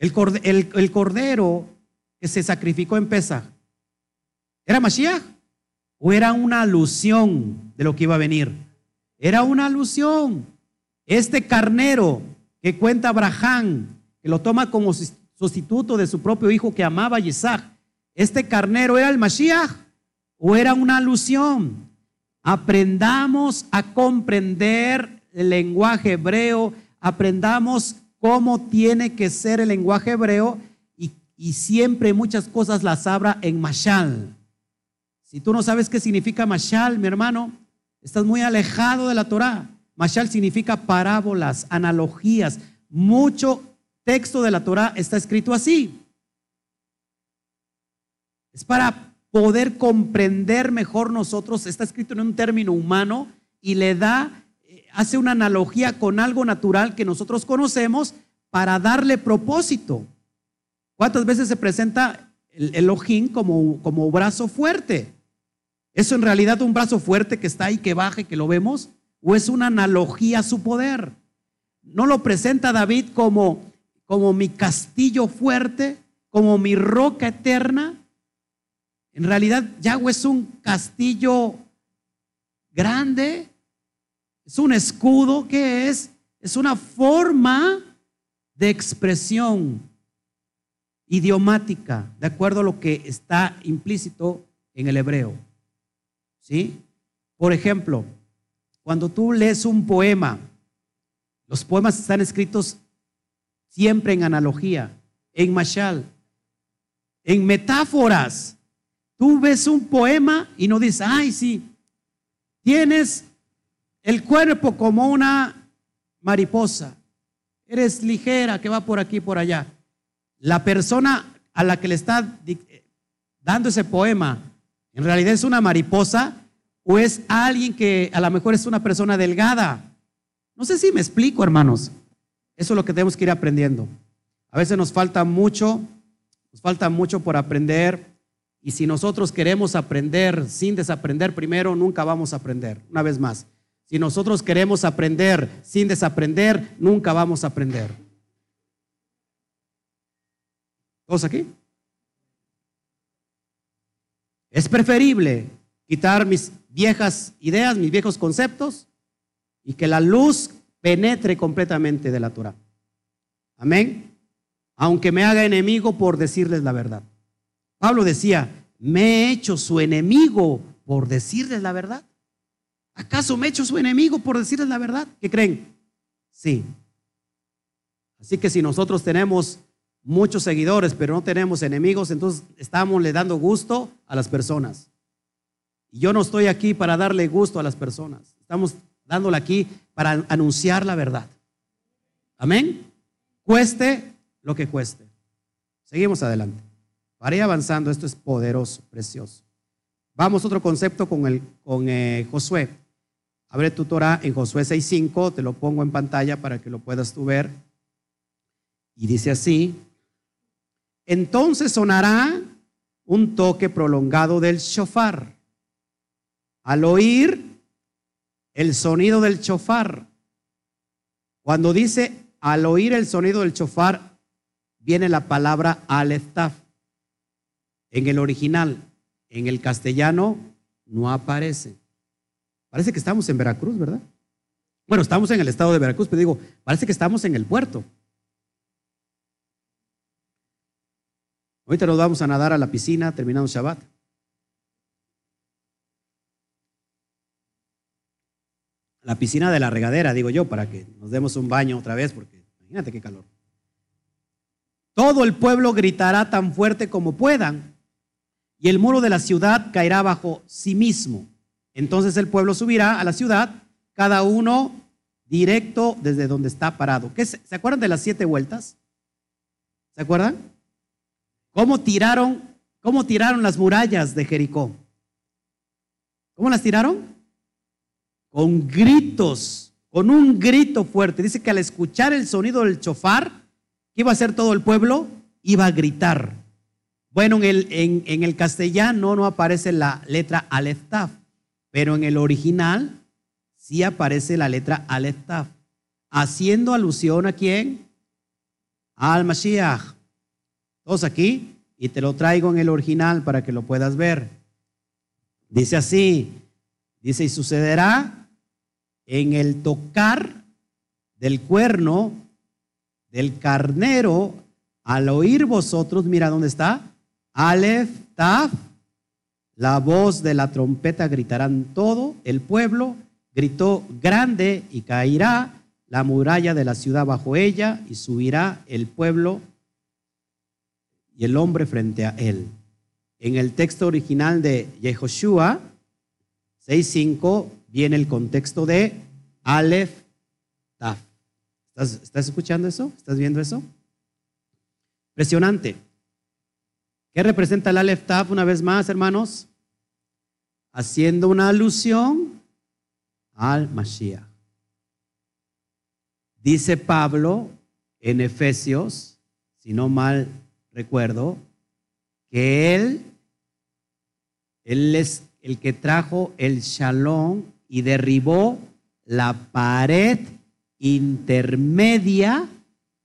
El, corde- el- el cordero que se sacrificó en Pesach, ¿era Mashiach? ¿O era una alusión de lo que iba a venir? Era una alusión. Este carnero que cuenta Abraham, que lo toma como sus- sustituto de su propio hijo que amaba a Isaac, ¿este carnero era el Mashiach o era una alusión? Aprendamos a comprender el lenguaje hebreo, aprendamos cómo tiene que ser el lenguaje hebreo y, y siempre muchas cosas las abra en Mashal. Si tú no sabes qué significa Mashal, mi hermano, estás muy alejado de la Torah. Mashal significa parábolas, analogías. Mucho texto de la Torah está escrito así. Es para poder comprender mejor nosotros, está escrito en un término humano y le da, eh, hace una analogía con algo natural que nosotros conocemos para darle propósito. ¿Cuántas veces se presenta el Elohim como, como brazo fuerte? ¿Es en realidad un brazo fuerte que está ahí, que baja y que lo vemos? ¿O es una analogía a su poder? ¿No lo presenta David como, como mi castillo fuerte, como mi roca eterna? En realidad, Yahweh es un castillo grande, es un escudo que es, es una forma de expresión idiomática, de acuerdo a lo que está implícito en el hebreo. ¿Sí? Por ejemplo, cuando tú lees un poema, los poemas están escritos siempre en analogía, en mashal, en metáforas. Tú ves un poema y no dices, ay, sí, tienes el cuerpo como una mariposa, eres ligera que va por aquí y por allá. La persona a la que le está dic- dando ese poema, en realidad es una mariposa o es alguien que a lo mejor es una persona delgada. No sé si me explico, hermanos. Eso es lo que tenemos que ir aprendiendo. A veces nos falta mucho, nos falta mucho por aprender. Y si nosotros queremos aprender sin desaprender primero, nunca vamos a aprender. Una vez más, si nosotros queremos aprender sin desaprender, nunca vamos a aprender. ¿Todos aquí? Es preferible quitar mis viejas ideas, mis viejos conceptos y que la luz penetre completamente de la Torah. Amén. Aunque me haga enemigo por decirles la verdad. Pablo decía, me he hecho su enemigo por decirles la verdad. ¿Acaso me he hecho su enemigo por decirles la verdad? ¿Qué creen? Sí. Así que si nosotros tenemos muchos seguidores, pero no tenemos enemigos, entonces estamos le dando gusto a las personas. Yo no estoy aquí para darle gusto a las personas. Estamos dándole aquí para anunciar la verdad. Amén. Cueste lo que cueste. Seguimos adelante. Para ir avanzando, esto es poderoso, precioso. Vamos a otro concepto con, el, con eh, Josué. Abre tu Torah en Josué 6.5, te lo pongo en pantalla para que lo puedas tú ver. Y dice así, entonces sonará un toque prolongado del shofar. Al oír el sonido del shofar, cuando dice al oír el sonido del shofar, viene la palabra aleftaf. En el original, en el castellano, no aparece. Parece que estamos en Veracruz, ¿verdad? Bueno, estamos en el estado de Veracruz, pero digo, parece que estamos en el puerto. Ahorita nos vamos a nadar a la piscina terminando Shabbat. La piscina de la regadera, digo yo, para que nos demos un baño otra vez, porque imagínate qué calor. Todo el pueblo gritará tan fuerte como puedan, y el muro de la ciudad caerá bajo sí mismo. Entonces el pueblo subirá a la ciudad, cada uno directo desde donde está parado. ¿Qué, ¿Se acuerdan de las siete vueltas? ¿Se acuerdan? ¿Cómo tiraron, cómo tiraron las murallas de Jericó? ¿Cómo las tiraron? Con gritos, con un grito fuerte. Dice que al escuchar el sonido del chofar, ¿qué iba a hacer todo el pueblo? Iba a gritar. Bueno, en el, en, el castellano no aparece la letra Aleph pero en el original sí aparece la letra Aleph haciendo alusión a quién? Al Mashiach. Todos aquí, y te lo traigo en el original para que lo puedas ver. Dice así, dice, y sucederá en el tocar del cuerno del carnero al oír vosotros, mira dónde está, Aleph, Taf, la voz de la trompeta gritarán todo, el pueblo gritó grande y caerá la muralla de la ciudad bajo ella y subirá el pueblo y el hombre frente a él. En el texto original de Yehoshua 6.5 viene el contexto de Aleph Taf. ¿Estás, ¿Estás escuchando eso? ¿Estás viendo eso? Impresionante. ¿Qué representa el Aleph Taf una vez más, hermanos? Haciendo una alusión al Mashiach. Dice Pablo en Efesios, si no mal recuerdo, que él, él es el que trajo el shalom y derribó la pared intermedia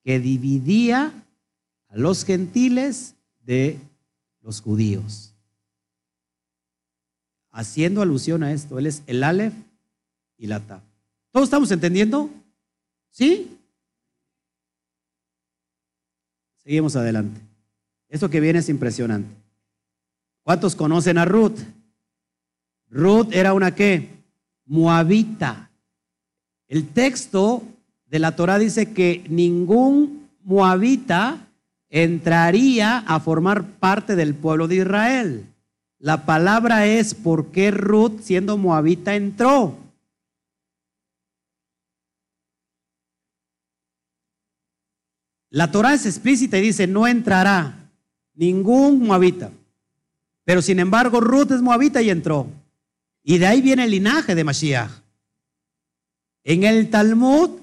que dividía a los gentiles de los judíos. Haciendo alusión a esto, él es el Aleph y la Taf. ¿Todos estamos entendiendo? ¿Sí? Seguimos adelante. Esto que viene es impresionante. ¿Cuántos conocen a Ruth? Ruth era una qué? Moabita. El texto de la Torah dice que ningún moabita entraría a formar parte del pueblo de Israel. La palabra es por qué Ruth, siendo moabita, entró. La Torah es explícita y dice, no entrará ningún moabita. Pero sin embargo, Ruth es moabita y entró. Y de ahí viene el linaje de Mashiach. En el Talmud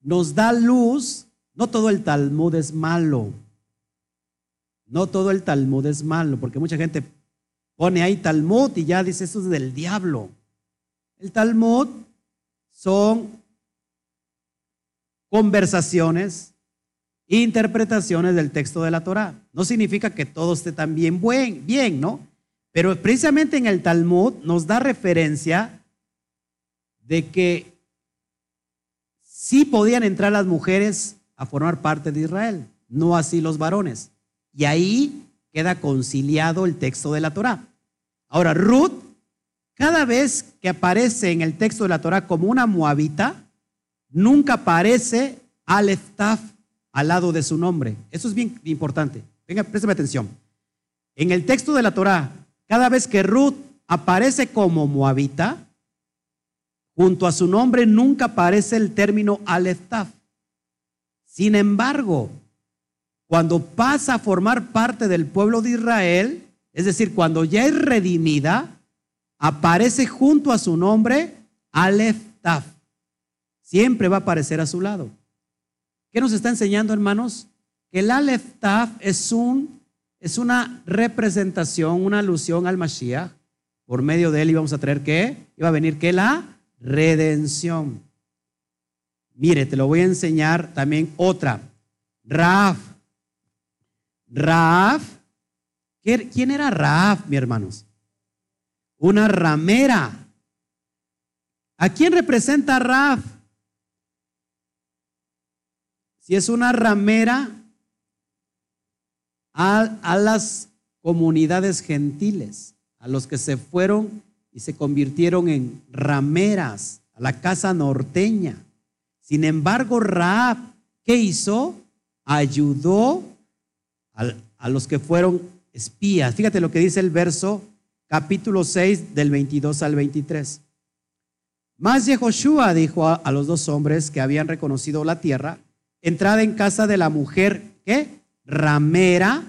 nos da luz no todo el Talmud es malo. No todo el Talmud es malo, porque mucha gente pone ahí Talmud y ya dice eso es del diablo. El Talmud son conversaciones, interpretaciones del texto de la Torah. No significa que todo esté tan bien, bien, ¿no? Pero precisamente en el Talmud nos da referencia de que sí podían entrar las mujeres a formar parte de Israel, no así los varones. Y ahí queda conciliado el texto de la Torah. Ahora, Ruth, cada vez que aparece en el texto de la Torah como una moabita, nunca aparece Aleftaf al lado de su nombre. Eso es bien importante. Venga, préstame atención. En el texto de la Torah, cada vez que Ruth aparece como moabita, junto a su nombre nunca aparece el término Aleftaf. Sin embargo, cuando pasa a formar parte del pueblo de Israel, es decir, cuando ya es redimida, aparece junto a su nombre Aleph Taf. Siempre va a aparecer a su lado. ¿Qué nos está enseñando, hermanos? Que el Aleph Taf es, un, es una representación, una alusión al Mashiach. Por medio de él íbamos a traer qué? Iba a venir qué? La redención. Mire, te lo voy a enseñar también otra. Raaf. Raaf. ¿Quién era Raaf, mi hermanos? Una ramera. ¿A quién representa Raaf? Si es una ramera a, a las comunidades gentiles, a los que se fueron y se convirtieron en rameras, a la casa norteña. Sin embargo, Raab, ¿qué hizo? Ayudó a, los que fueron espías. Fíjate lo que dice el verso capítulo 6 del 22 al 23. Más Yehoshua dijo a, a los dos hombres que habían reconocido la tierra, entrad en casa de la mujer, ¿qué? Ramera,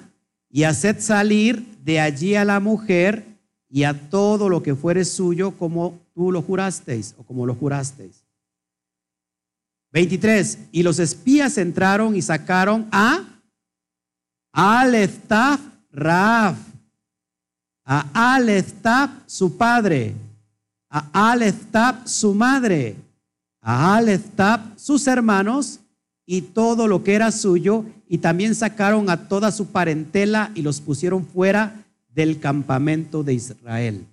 y haced salir de allí a la mujer y a todo lo que fuere suyo como tú lo jurasteis o como lo jurasteis. 23. Y los espías entraron y sacaron a Aleftaf Raaf, a Aleftaf su padre, a Aleftaf su madre, a Aleftaf sus hermanos y todo lo que era suyo, y también sacaron a toda su parentela y los pusieron fuera del campamento de Israel.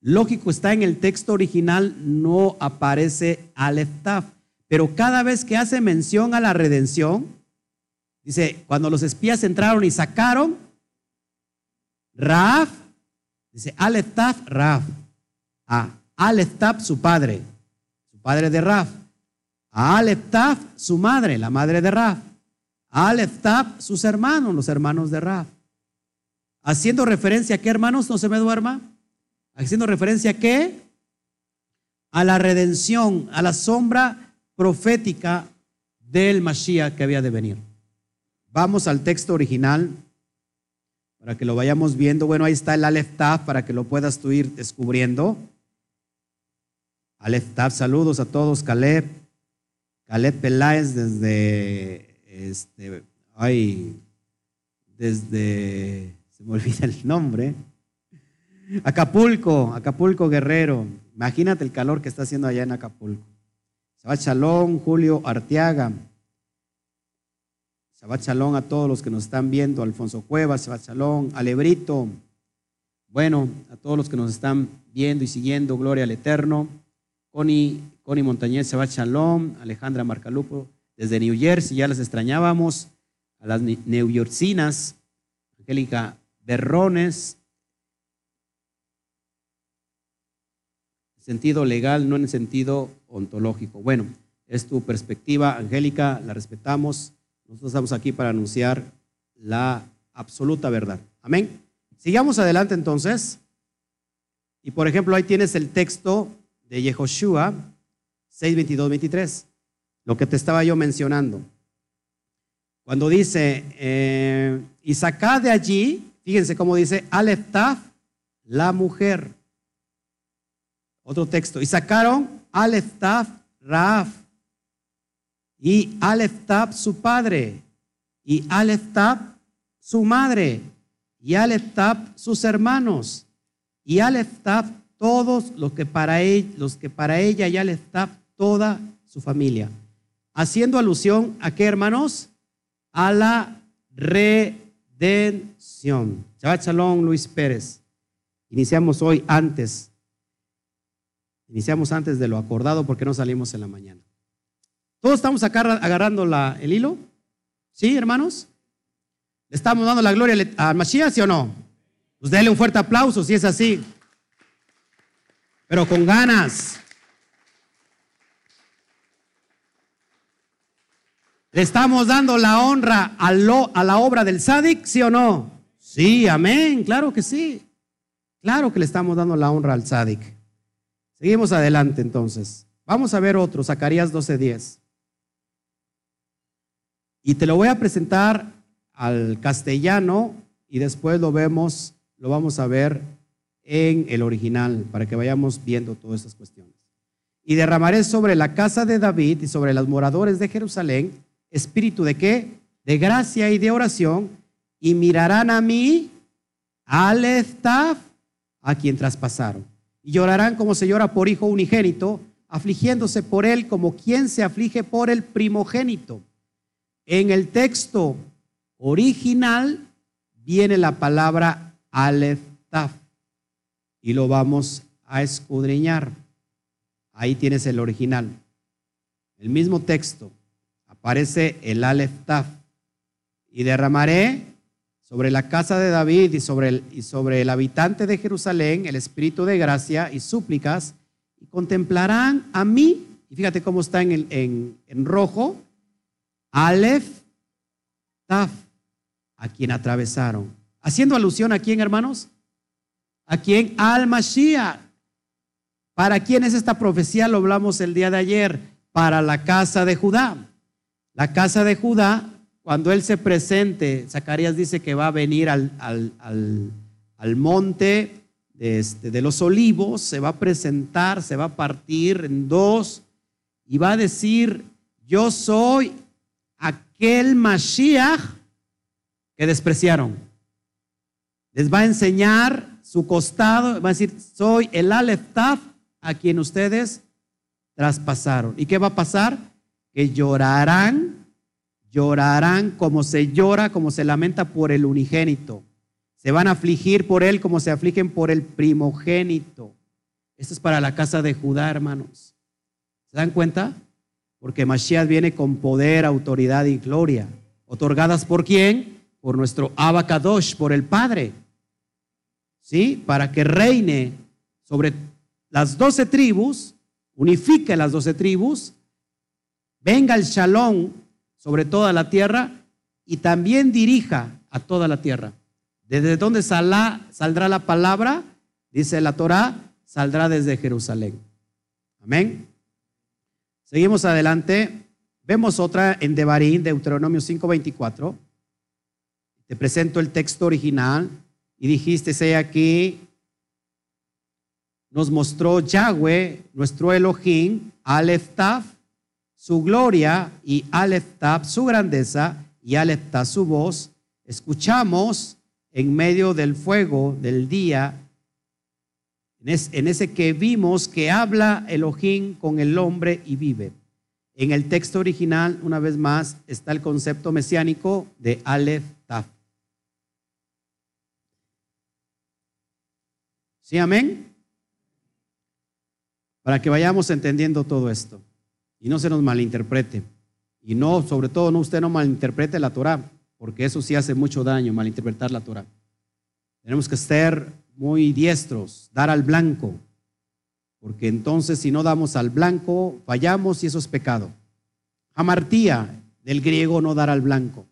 Lógico, está en el texto original, no aparece Aleftaf, pero cada vez que hace mención a la redención, dice, cuando los espías entraron y sacaron, Raaf, dice Aleftaf, Raaf, a Aleftaf su padre, su padre de Raaf, a Aleftaf su madre, la madre de Raaf, a Aleftaf sus hermanos, los hermanos de Raaf. Haciendo referencia a qué, hermanos, no se me duerma. Haciendo referencia a qué? A la redención, a la sombra profética del Mashiach que había de venir. Vamos al texto original para que lo vayamos viendo. Bueno, ahí está el Aleph para que lo puedas tú ir descubriendo. Aleph saludos a todos, Caleb. Caleb Peláez desde, este, ay, desde me olvida el nombre. Acapulco, Acapulco Guerrero. Imagínate el calor que está haciendo allá en Acapulco. Shabbat Shalom, Julio Arteaga. Shabbat Shalom a todos los que nos están viendo. Alfonso Cuevas, Shabbat Shalom, Alebrito. Bueno, a todos los que nos están viendo y siguiendo, gloria al Eterno. Connie, Connie Montañez, Shabbat Shalom. Alejandra Marcalupo, desde New Jersey, ya las extrañábamos. A las New Yorkinas, Angélica berrones, en sentido legal, no en el sentido ontológico. Bueno, es tu perspectiva, Angélica, la respetamos. Nosotros estamos aquí para anunciar la absoluta verdad. Amén. Sigamos adelante entonces. Y por ejemplo, ahí tienes el texto de Yehoshua 6, 22, 23, lo que te estaba yo mencionando. Cuando dice, eh, y sacad de allí Fíjense cómo dice Aleftaf, la mujer. Otro texto. Y sacaron Aleftaf, Raaf. Y Aleftaf, su padre. Y Aleftaf, su madre. Y Aleftaf, sus hermanos. Y Aleftaf, todos los que para, él, los que para ella y Aleftaf, toda su familia. Haciendo alusión a qué, hermanos? A la re redención. Shabbat Shalom, Luis Pérez. Iniciamos hoy antes. Iniciamos antes de lo acordado porque no salimos en la mañana. ¿Todos estamos acá agarrando el hilo? ¿Sí, hermanos? ¿Le estamos dando la gloria a Mashiach, sí o no? Pues déle un fuerte aplauso si es así. Pero con ganas. ¿Le estamos dando la honra a, la obra del Sadik, sí o no? Sí, amén, claro que sí. Claro que le estamos dando la honra al Sadik. Seguimos adelante entonces. Vamos a ver otro, Zacarías 12:10. Y te lo voy a presentar al castellano y después lo vemos, lo vamos a ver en el original para que vayamos viendo todas estas cuestiones. Y derramaré sobre la casa de David y sobre los moradores de Jerusalén espíritu de qué? De gracia y de oración, y mirarán a mí, al Eftaf, a quien traspasaron. Y llorarán como se llora por hijo unigénito, afligiéndose por él como quien se aflige por el primogénito. En el texto original viene la palabra Aleftaf y lo vamos a escudriñar. Ahí tienes el original. El mismo texto, aparece el Aleph Taf. Y derramaré sobre la casa de David y sobre, el, y sobre el habitante de Jerusalén el espíritu de gracia y súplicas, y contemplarán a mí, y fíjate cómo está en, en, en rojo, Aleph Taf, a quien atravesaron. Haciendo alusión a quién, hermanos? ¿A quién? Al Mashiach. ¿Para quién es esta profecía? Lo hablamos el día de ayer. Para la casa de Judá. La casa de Judá, cuando él se presente, Zacarías dice que va a venir al, al, monte de, este, de los olivos, se va a presentar, se va a partir en dos y va a decir, yo soy aquel Mashiach que despreciaron. Les va a enseñar su costado, va a decir, soy el Aleph a quien ustedes traspasaron. ¿Y qué va a pasar? Que llorarán, llorarán como se llora, como se lamenta por el unigénito. Se van a afligir por él como se afligen por el primogénito. Esto es para la casa de Judá, hermanos. ¿Se dan cuenta? Porque Mashiach viene con poder, autoridad y gloria. ¿Otorgadas por quién? Por nuestro Abacadosh, por el Padre. ¿Sí? Para que reine sobre las doce tribus, unifique las doce tribus, venga el shalom sobre toda la tierra y también dirija a toda la tierra. ¿Desde dónde saldrá la palabra? Dice la Torah, saldrá desde Jerusalén. Amén. Seguimos adelante. Vemos otra en Devarim, Deuteronomio 5:24. Te presento el texto original. Y dijiste, sé aquí, nos mostró Yahweh, nuestro Elohim, Aleph su gloria, y Aleph su grandeza, y Aleph su voz. Escuchamos en medio del fuego del día en ese que vimos que habla Elohim con el hombre y vive. En el texto original, una vez más, está el concepto mesiánico de Aleph Taf. ¿Sí, amén? Para que vayamos entendiendo todo esto y no se nos malinterprete. Y no, sobre todo, no usted no malinterprete la Torah, porque eso sí hace mucho daño, malinterpretar la Torah. Tenemos que ser muy diestros, dar al blanco, porque entonces si no damos al blanco, fallamos y eso es pecado. Amartía, del griego no dar al blanco.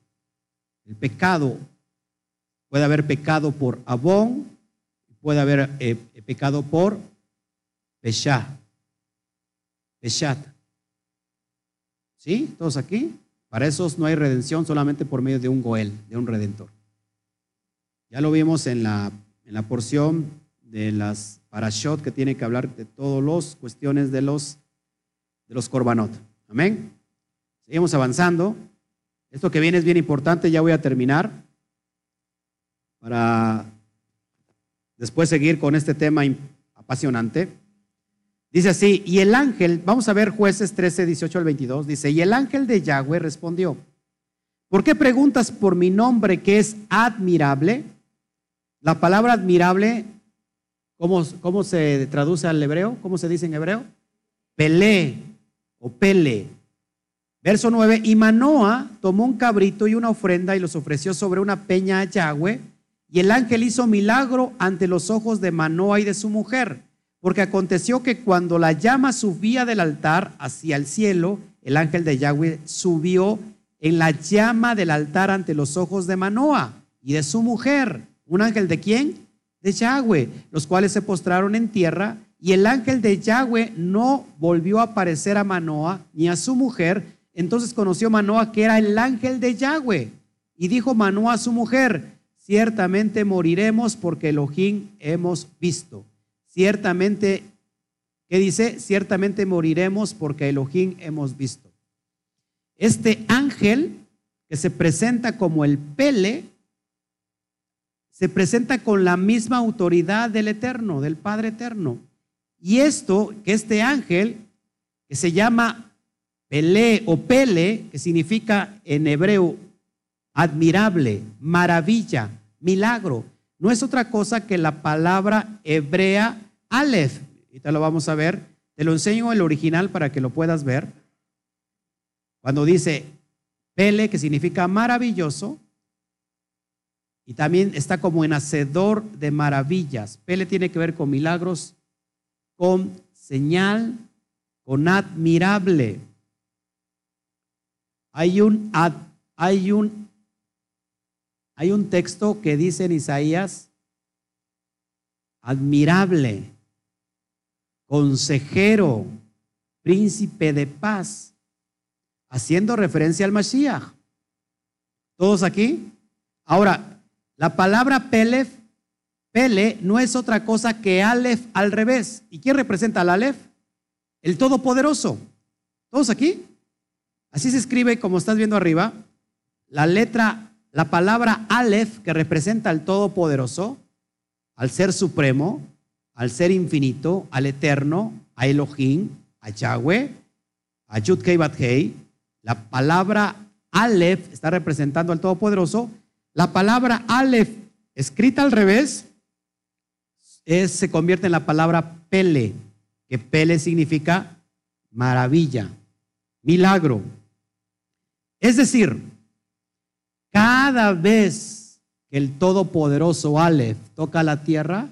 El pecado, puede haber pecado por abón, puede haber eh, pecado por pesha, peshat. ¿Sí? ¿Todos aquí? Para esos no hay redención solamente por medio de un goel, de un redentor. Ya lo vimos en la en la porción de las parashot que tiene que hablar de todas las cuestiones de los, de los korbanot. Amén. Seguimos avanzando. Esto que viene es bien importante, ya voy a terminar para después seguir con este tema apasionante. Dice así, y el ángel, vamos a ver jueces 13, 18 al 22, dice, y el ángel de Yahweh respondió, ¿por qué preguntas por mi nombre que es admirable? La palabra admirable, ¿cómo, cómo se traduce al hebreo? ¿Cómo se dice en hebreo? Pelé o pele. Verso 9, y Manoa tomó un cabrito y una ofrenda y los ofreció sobre una peña a Yahweh, y el ángel hizo milagro ante los ojos de Manoa y de su mujer, porque aconteció que cuando la llama subía del altar hacia el cielo, el ángel de Yahweh subió en la llama del altar ante los ojos de Manoa y de su mujer. ¿Un ángel de quién? De Yahweh, los cuales se postraron en tierra y el ángel de Yahweh no volvió a aparecer a Manoa ni a su mujer. Entonces conoció Manoa que era el ángel de Yahweh. Y dijo Manoa a su mujer, ciertamente moriremos porque Elohim hemos visto. Ciertamente, ¿qué dice? Ciertamente moriremos porque Elohim hemos visto. Este ángel que se presenta como el Pele, se presenta con la misma autoridad del Eterno, del Padre Eterno. Y esto, que este ángel, que se llama Pele o Pele, que significa en hebreo admirable, maravilla, milagro, no es otra cosa que la palabra hebrea Aleph. Ahorita lo vamos a ver. Te lo enseño el original para que lo puedas ver. Cuando dice Pele, que significa maravilloso, y también está como en hacedor de maravillas. Pele tiene que ver con milagros, con señal, con admirable. Hay un, hay un, hay un texto que dice en Isaías admirable, consejero, príncipe de paz, haciendo referencia al Mashiach. ¿Todos aquí? Ahora, la palabra Pelef, Pele, no es otra cosa que Aleph al revés. ¿Y quién representa al Aleph? El Todopoderoso. ¿Todos aquí? Así se escribe, como estás viendo arriba, la letra, la palabra Aleph, que representa al Todopoderoso, al Ser Supremo, al Ser Infinito, al Eterno, a Elohim, a Yahweh, a Yudkei Bathei. La palabra Aleph está representando al Todopoderoso. La palabra Aleph, escrita al revés, se convierte en la palabra Pele, que Pele significa maravilla, milagro. Es decir, cada vez que el Todopoderoso Aleph toca la tierra,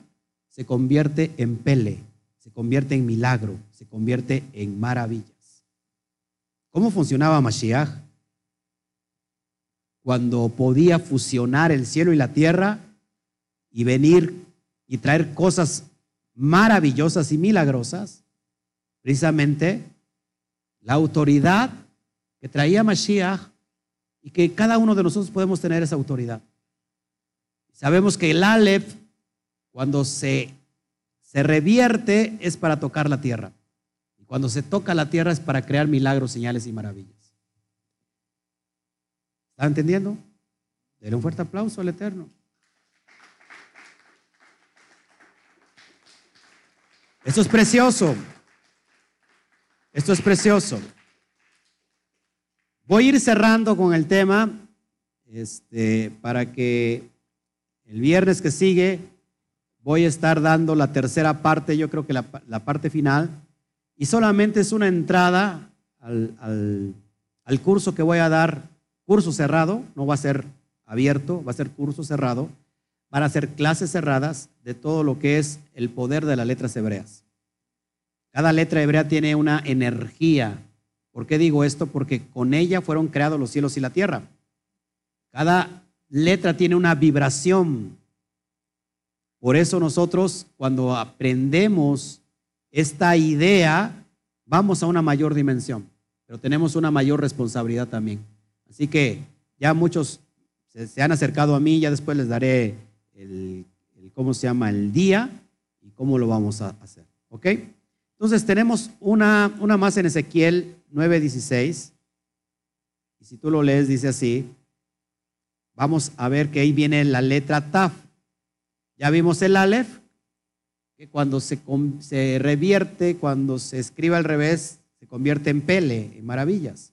se convierte en Pele, se convierte en milagro, se convierte en maravillas. ¿Cómo funcionaba Mashiach? Cuando podía fusionar el cielo y la tierra y venir y traer cosas maravillosas y milagrosas, precisamente la autoridad que traía Mashiach y que cada uno de nosotros podemos tener esa autoridad. Sabemos que el Aleph, cuando se, se revierte, es para tocar la tierra. Y cuando se toca la tierra es para crear milagros, señales y maravillas. ¿Está entendiendo? Denle un fuerte aplauso al Eterno. Esto es precioso. Esto es precioso. Voy a ir cerrando con el tema este, para que el viernes que sigue voy a estar dando la tercera parte, yo creo que la, parte final, y solamente es una entrada al, al curso que voy a dar, curso cerrado, no va a ser abierto, va a ser curso cerrado, van a ser clases cerradas de todo lo que es el poder de las letras hebreas. Cada letra hebrea tiene una energía ¿Por qué digo esto? Porque con ella fueron creados los cielos y la tierra. Cada letra tiene una vibración. Por eso nosotros cuando aprendemos esta idea, vamos a una mayor dimensión, pero tenemos una mayor responsabilidad también. Así que ya muchos se, han acercado a mí, ya después les daré el, cómo se llama, el día y cómo lo vamos a hacer. ¿Ok? Entonces tenemos una, una más en Ezequiel 9:16. Y si tú lo lees, dice así. Vamos a ver que ahí viene la letra Taf. Ya vimos el Aleph, que cuando se, se revierte, cuando se escribe al revés, se convierte en Pele, en maravillas.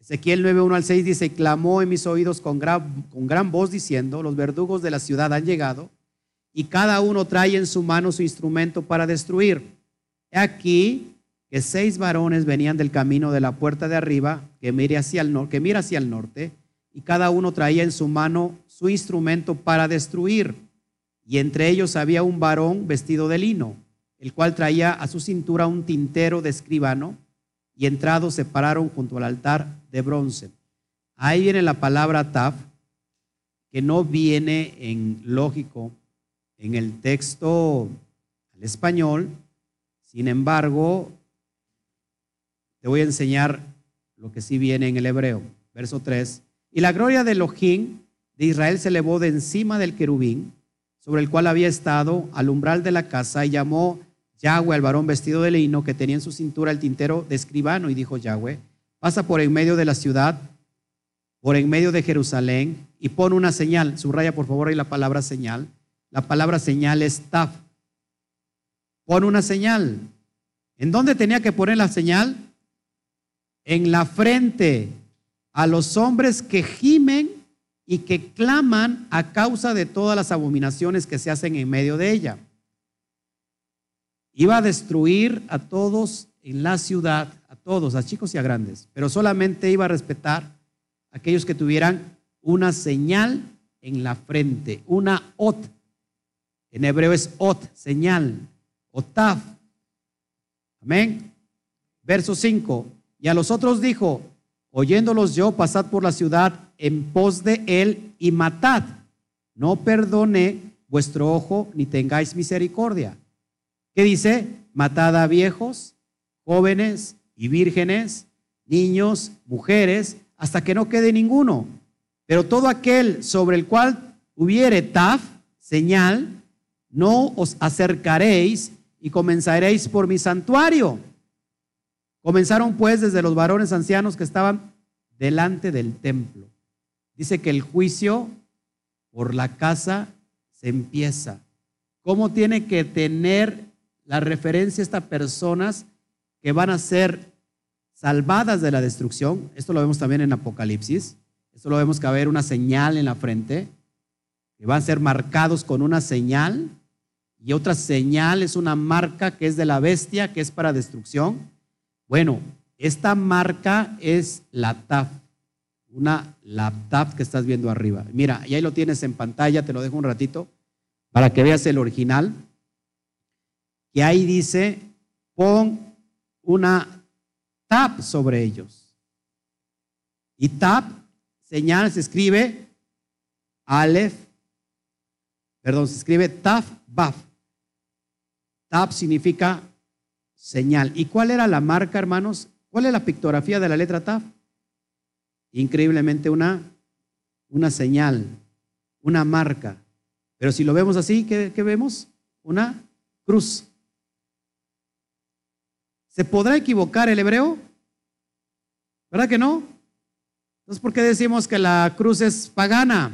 Ezequiel 9:1 al 6 dice, clamó en mis oídos con gran, con gran voz diciendo, los verdugos de la ciudad han llegado y cada uno trae en su mano su instrumento para destruir aquí que seis varones venían del camino de la puerta de arriba, que, mira hacia el que mira hacia el norte, y cada uno traía en su mano su instrumento para destruir. Y entre ellos había un varón vestido de lino, el cual traía a su cintura un tintero de escribano, y entrados se pararon junto al altar de bronce. Ahí viene la palabra taf, que no viene en lógico en el texto al español, sin embargo, te voy a enseñar lo que sí viene en el hebreo. Verso 3. Y la gloria de Elohim de Israel se elevó de encima del querubín, sobre el cual había estado al umbral de la casa, y llamó Yahweh al varón vestido de lino que tenía en su cintura el tintero de escribano, y dijo Yahweh, pasa por en medio de la ciudad, por en medio de Jerusalén, y pon una señal. Subraya por favor ahí la palabra señal. La palabra señal es taf. Pon una señal. ¿En dónde tenía que poner la señal? En la frente a los hombres que gimen y que claman a causa de todas las abominaciones que se hacen en medio de ella. Iba a destruir a todos en la ciudad, a todos, a chicos y a grandes, pero solamente iba a respetar a aquellos que tuvieran una señal en la frente, una ot. En hebreo es ot, señal. Otaf. Amén. Verso 5. Y a los otros dijo, oyéndolos yo, pasad por la ciudad en pos de él y matad. No perdone vuestro ojo ni tengáis misericordia. ¿Qué dice? Matad a viejos, jóvenes y vírgenes, niños, mujeres, hasta que no quede ninguno. Pero todo aquel sobre el cual hubiere taf, señal, no os acercaréis y comenzaréis por mi santuario. Comenzaron pues desde los varones ancianos que estaban delante del templo. Dice que el juicio por la casa se empieza. ¿Cómo tiene que tener la referencia estas personas que van a ser salvadas de la destrucción? Esto lo vemos también en Apocalipsis. Esto lo vemos que va a haber una señal en la frente, que van a ser marcados con una señal, y otra señal es una marca que es de la bestia, que es para destrucción. Bueno, esta marca es la TAF, una laptop que estás viendo arriba. Mira, y ahí lo tienes en pantalla, te lo dejo un ratito para que veas el original. Y ahí dice, pon una tap sobre ellos. Y tap, señal, se escribe Aleph, perdón, se escribe Taf Baf. Tap significa señal. ¿Y cuál era la marca, hermanos? ¿Cuál es la pictografía de la letra Taf? increíblemente una, una señal, una marca. Pero si lo vemos así, ¿qué, vemos? Una cruz. ¿Se podrá equivocar el hebreo? ¿Verdad que no? Entonces, ¿por qué decimos que la cruz es pagana?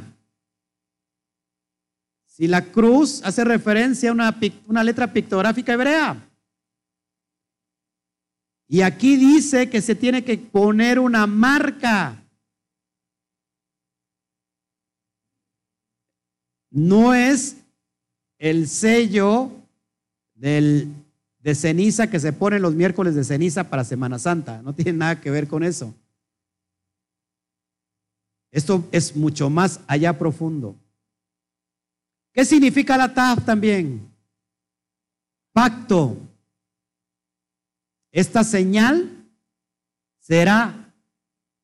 Si la cruz hace referencia a una, una letra pictográfica hebrea. Y aquí dice que se tiene que poner una marca. no es el sello del, de ceniza que se pone los miércoles de ceniza para Semana Santa. No tiene nada que ver con eso. Esto es mucho más allá profundo. ¿Qué significa la TAF también? Pacto. Esta señal será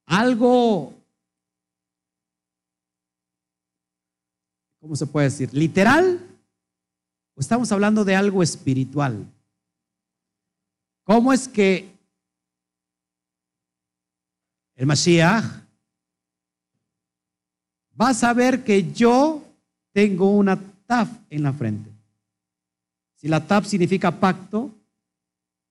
algo ¿cómo se puede decir? ¿Literal? ¿O estamos hablando de algo espiritual? ¿Cómo es que el Mashiach va a saber que yo tengo una taf en la frente? Si la taf significa pacto,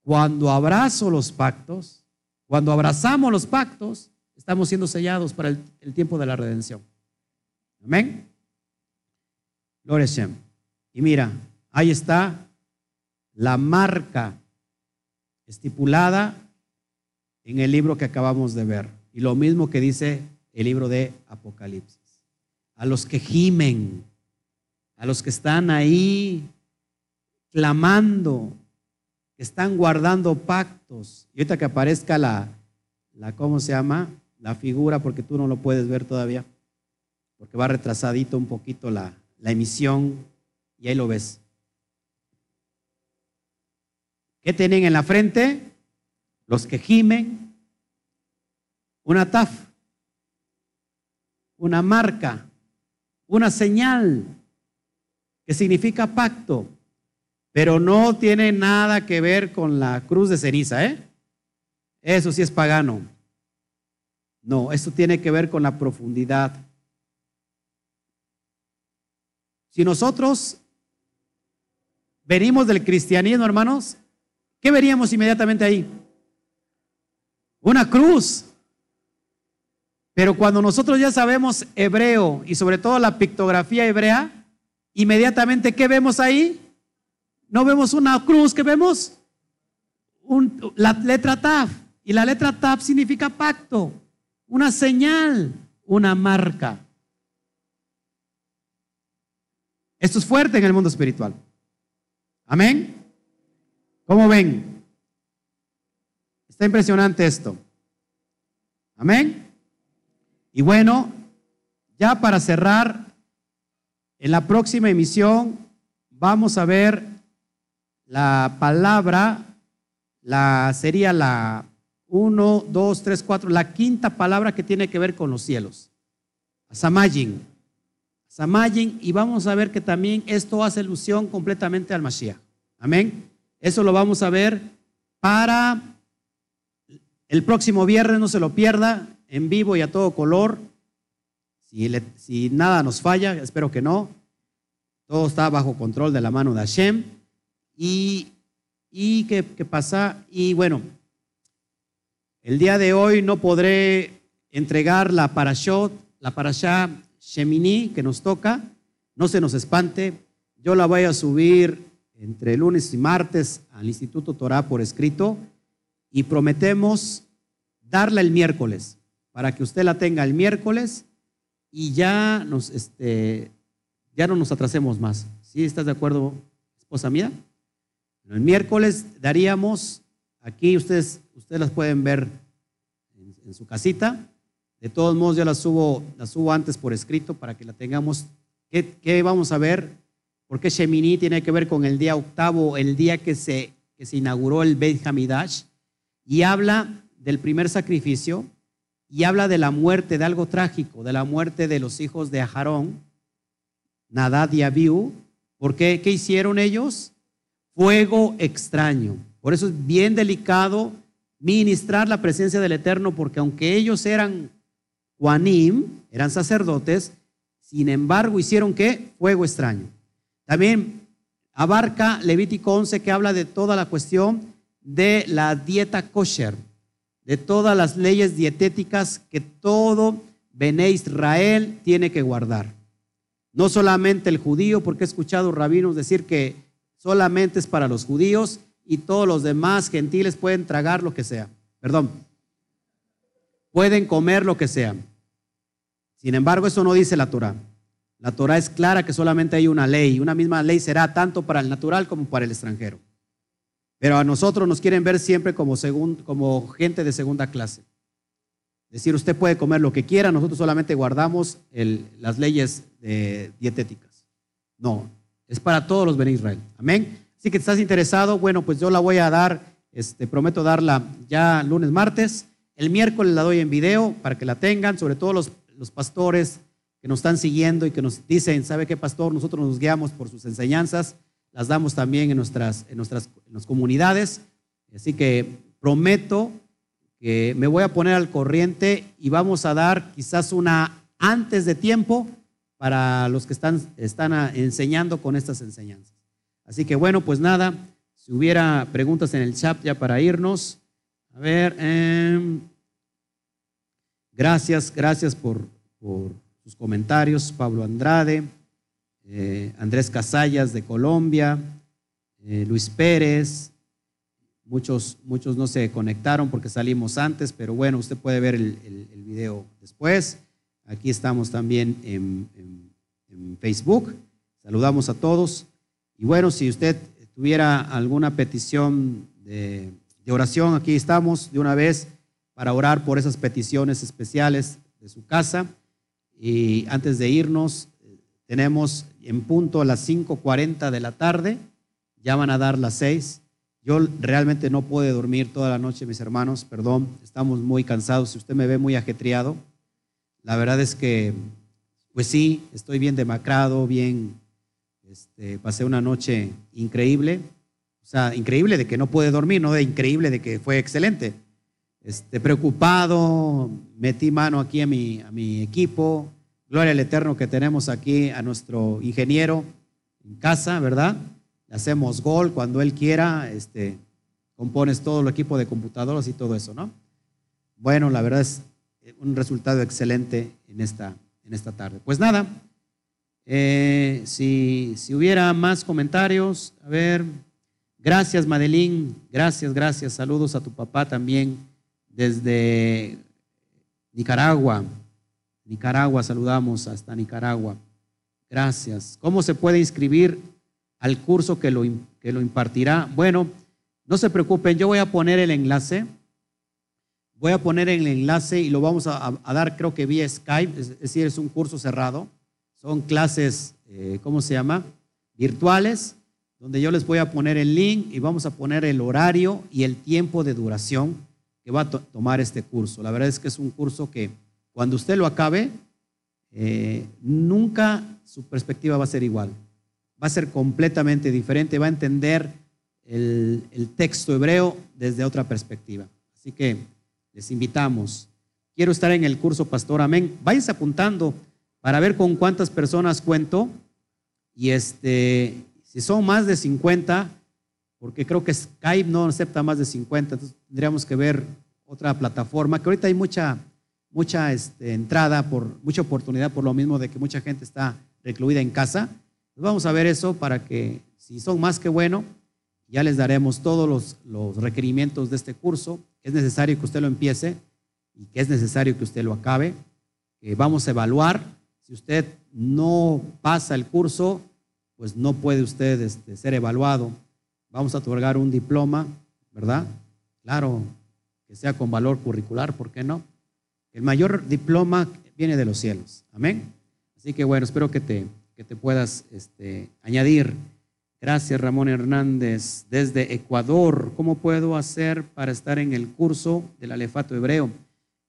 cuando abrazo los pactos, cuando abrazamos los pactos, estamos siendo sellados para el, tiempo de la redención. Amén. Gloria Y mira, ahí está la marca estipulada en el libro que acabamos de ver. Y lo mismo que dice el libro de Apocalipsis. A los que gimen, a los que están ahí clamando, están guardando pactos. Y ahorita que aparezca la, la, ¿cómo se llama? La figura, porque tú no lo puedes ver todavía, porque va retrasadito un poquito la, la emisión, y ahí lo ves. ¿Qué tienen en la frente? Los que gimen, una taf, una marca, una señal que significa pacto, pero no tiene nada que ver con la cruz de ceniza, ¿eh? Eso sí es pagano. No, eso tiene que ver con la profundidad Si nosotros venimos del cristianismo, hermanos, ¿qué veríamos inmediatamente ahí? Una cruz. Pero cuando nosotros ya sabemos hebreo y sobre todo la pictografía hebrea, inmediatamente ¿qué vemos ahí? No vemos una cruz, ¿qué vemos? la letra Taf. Y la letra Taf significa pacto, una señal, una marca. Esto es fuerte en el mundo espiritual. Amén. ¿Cómo ven? Está impresionante esto. Amén. Y bueno, ya para cerrar, en la próxima emisión vamos a ver la palabra, la sería la 1, 2, 3, 4, la quinta palabra que tiene que ver con los cielos. Samajin. Samayin, y vamos a ver que también esto hace alusión completamente al Mashiach. Amén. Eso lo vamos a ver para el próximo viernes, no se lo pierda, en vivo y a todo color. Si, si nada nos falla, espero que no. Todo está bajo control de la mano de Hashem. Y, ¿qué, pasa? Y bueno, el día de hoy no podré entregar la parashot, la parashá Shemini que nos toca. No se nos espante. Yo la voy a subir entre lunes y martes al Instituto Torah por escrito y prometemos darla el miércoles para que usted la tenga el miércoles y ya nos este ya no nos atrasemos más. ¿Sí estás de acuerdo, esposa mía? El miércoles daríamos aquí ustedes ustedes las pueden ver en, su casita. De todos modos yo la subo la subo antes por escrito para que la tengamos. ¿Qué, qué vamos a ver? porque Shemini tiene que ver con el día octavo, el día que se, que se inauguró el Beit Hamidash, y habla del primer sacrificio, y habla de la muerte, de algo trágico, de la muerte de los hijos de Aharón, Nadad y Abiú. ¿Por qué? ¿Qué hicieron ellos? Fuego extraño. Por eso es bien delicado ministrar la presencia del Eterno, porque aunque ellos eran Juanim, eran sacerdotes, sin embargo hicieron qué? Fuego extraño. También abarca Levítico 11 que habla de toda la cuestión de la dieta kosher, de todas las leyes dietéticas que todo Bene Israel tiene que guardar. No solamente el judío, porque he escuchado rabinos decir que solamente es para los judíos y todos los demás gentiles pueden tragar lo que sea. Perdón. Pueden comer lo que sea. Sin embargo, eso no dice la Torah. La Torah es clara que solamente hay una ley. Una misma ley será tanto para el natural como para el extranjero. Pero a nosotros nos quieren ver siempre como, como gente de segunda clase. Es decir, usted puede comer lo que quiera, nosotros solamente guardamos las leyes dietéticas. No, es para todos los Ben Israel. Amén. Así que estás interesado, bueno, pues yo la voy a dar, este, prometo darla ya lunes, martes. El miércoles la doy en video para que la tengan, sobre todo los, los pastores, que nos están siguiendo y que nos dicen, ¿sabe qué, pastor? Nosotros nos guiamos por sus enseñanzas, las damos también en nuestras, en nuestras comunidades. Así que prometo que me voy a poner al corriente y vamos a dar quizás una antes de tiempo para los que están, están enseñando con estas enseñanzas. Así que bueno, pues nada, si hubiera preguntas en el chat ya para irnos. A ver, em, gracias, gracias por, por sus comentarios, Pablo Andrade, eh, Andrés Casallas de Colombia, eh, Luis Pérez, muchos, muchos no se conectaron porque salimos antes, pero bueno, usted puede ver el, video después. Aquí estamos también en, Facebook. Saludamos a todos. Y bueno, si usted tuviera alguna petición de, oración, aquí estamos de una vez para orar por esas peticiones especiales de su casa. Y antes de irnos, tenemos en punto a las 5.40 de la tarde, ya van a dar las 6. Yo realmente no pude dormir toda la noche, mis hermanos, perdón, estamos muy cansados. Si usted me ve muy ajetreado, la verdad es que, pues sí, estoy bien demacrado, bien, este, pasé una noche increíble, o sea, increíble de que no pude dormir, no de increíble de que fue excelente este, preocupado, metí mano aquí a mi, a mi equipo. Gloria al Eterno que tenemos aquí a nuestro ingeniero en casa, ¿verdad? Le hacemos gol cuando él quiera, este, compones todo el equipo de computadoras y todo eso, ¿no? Bueno, la verdad es un resultado excelente en esta, en esta tarde. Pues nada, eh, si, si hubiera más comentarios, a ver, gracias Madeline, gracias, gracias, saludos a tu papá también desde Nicaragua. Nicaragua, saludamos hasta Nicaragua. Gracias. ¿Cómo se puede inscribir al curso que lo, que lo impartirá? Bueno, no se preocupen, yo voy a poner el enlace. Voy a poner el enlace y lo vamos a, dar, creo que vía Skype, es, decir, es un curso cerrado. Son clases, eh, ¿cómo se llama? Virtuales, donde yo les voy a poner el link y vamos a poner el horario y el tiempo de duración que va a tomar este curso. La verdad es que es un curso que cuando usted lo acabe, eh, nunca su perspectiva va a ser igual. Va a ser completamente diferente, va a entender el, el texto hebreo desde otra perspectiva. Así que les invitamos. Quiero estar en el curso Pastor Amén. Váyanse apuntando para ver con cuántas personas cuento. Y este, si son más de 50, porque creo que Skype no acepta más de 50, entonces tendríamos que ver otra plataforma, que ahorita hay mucha, mucha este, entrada, por, mucha oportunidad por lo mismo de que mucha gente está recluida en casa. Pues vamos a ver eso para que si son más que bueno, ya les daremos todos los, los requerimientos de este curso, es necesario que usted lo empiece y que es necesario que usted lo acabe, que vamos a evaluar si usted no pasa el curso, pues no puede usted este, ser evaluado. Vamos a otorgar un diploma, ¿verdad? Claro, que sea con valor curricular, ¿por qué no? El mayor diploma viene de los cielos. Amén. Así que bueno, espero que te, que te puedas este, añadir. Gracias, Ramón Hernández, desde Ecuador. ¿Cómo puedo hacer para estar en el curso del alefato hebreo?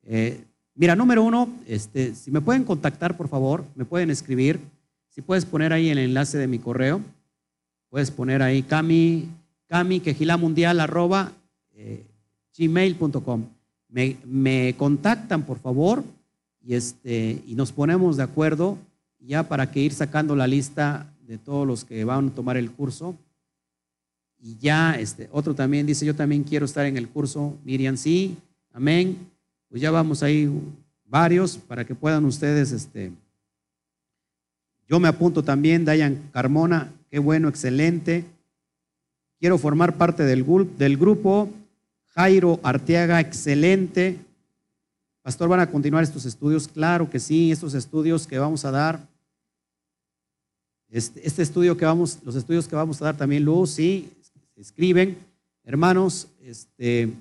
Eh, Mira, número uno, este, si me pueden contactar, por favor, me pueden escribir. Si puedes poner ahí el enlace de mi correo, puedes poner ahí cami, cami mundial arroba eh. Me, me, contactan, por favor, y, este, y nos ponemos de acuerdo ya para que ir sacando la lista de todos los que van a tomar el curso. Y ya, este, otro también dice, yo también quiero estar en el curso. Miriam, sí, amén pues ya vamos ahí varios para que puedan ustedes, este, yo me apunto también, Dayan Carmona, qué bueno, excelente. Quiero formar parte del, del grupo. Jairo Arteaga, excelente. Pastor, ¿van a continuar estos estudios? Claro que sí, estos estudios que vamos a dar. Este, este estudio que vamos, los estudios que vamos a dar también, Luz, sí, escriben. Hermanos, este,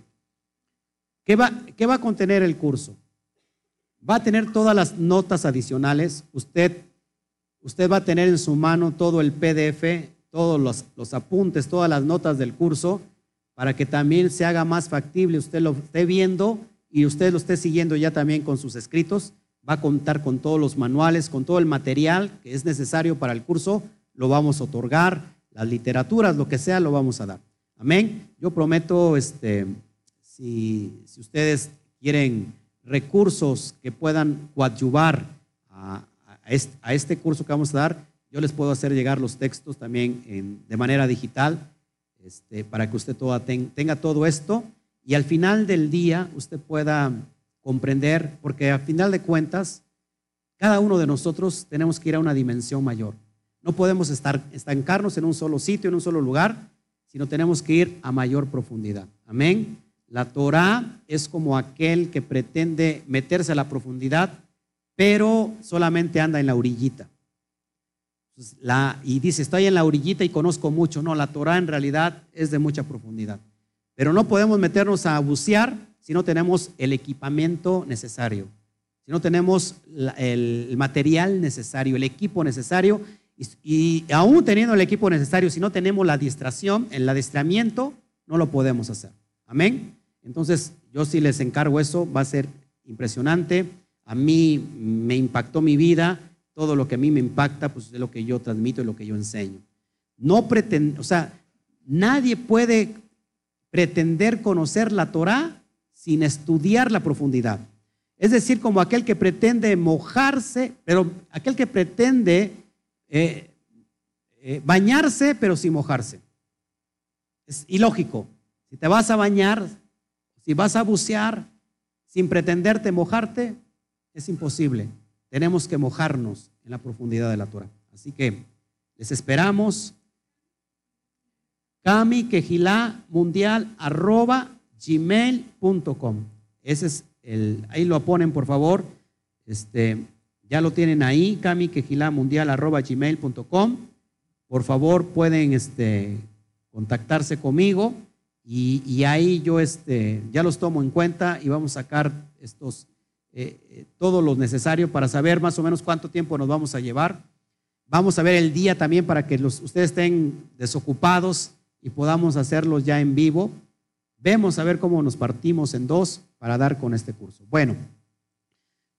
¿Qué va, va a contener el curso? Va a tener todas las notas adicionales. Usted, usted va a tener en su mano todo el PDF, todos los, los apuntes, todas las notas del curso, para que también se haga más factible. Usted lo esté viendo y usted lo esté siguiendo ya también con sus escritos. Va a contar con todos los manuales, con todo el material que es necesario para el curso. Lo vamos a otorgar, las literaturas, lo que sea, lo vamos a dar. Amén. Yo prometo este, si, ustedes quieren recursos que puedan coadyuvar a, este, curso que vamos a dar, yo les puedo hacer llegar los textos también de manera digital este, para que usted tenga todo esto y al final del día usted pueda comprender, porque al final de cuentas, cada uno de nosotros tenemos que ir a una dimensión mayor. No podemos estar, estancarnos en un solo sitio, en un solo lugar, sino tenemos que ir a mayor profundidad. Amén. La Torah es como aquel que pretende meterse a la profundidad, pero solamente anda en la orillita. y dice, estoy en la orillita y conozco mucho. No, la Torah en realidad es de mucha profundidad. Pero no podemos meternos a bucear si no tenemos el equipamiento necesario, si no tenemos el material necesario, el equipo necesario. Y, aún teniendo el equipo necesario, si no tenemos la distracción, el adiestramiento, no lo podemos hacer. Amén. Entonces, yo sí les encargo eso, va a ser impresionante. A mí me impactó mi vida, todo lo que a mí me impacta, pues es lo que yo transmito y lo que yo enseño. No pretendo, o sea, nadie puede pretender conocer la Torah sin estudiar la profundidad. Es decir, como aquel que pretende mojarse, pero aquel que pretende eh, eh, bañarse, pero sin mojarse. Es ilógico. Si te vas a bañar, si vas a bucear sin pretenderte mojarte, es imposible. Tenemos que mojarnos en la profundidad de la Torah. Así que les esperamos. Cami mundial arroba gmail.com. Ese es el, ahí lo ponen por favor. Este, ya lo tienen ahí, gmail.com. Por favor, pueden este, contactarse conmigo. Y, ahí yo este, ya los tomo en cuenta y vamos a sacar estos, eh, eh, todo lo necesario para saber más o menos cuánto tiempo nos vamos a llevar. Vamos a ver el día también para que los, ustedes estén desocupados y podamos hacerlos ya en vivo. Vemos a ver cómo nos partimos en dos para dar con este curso. Bueno,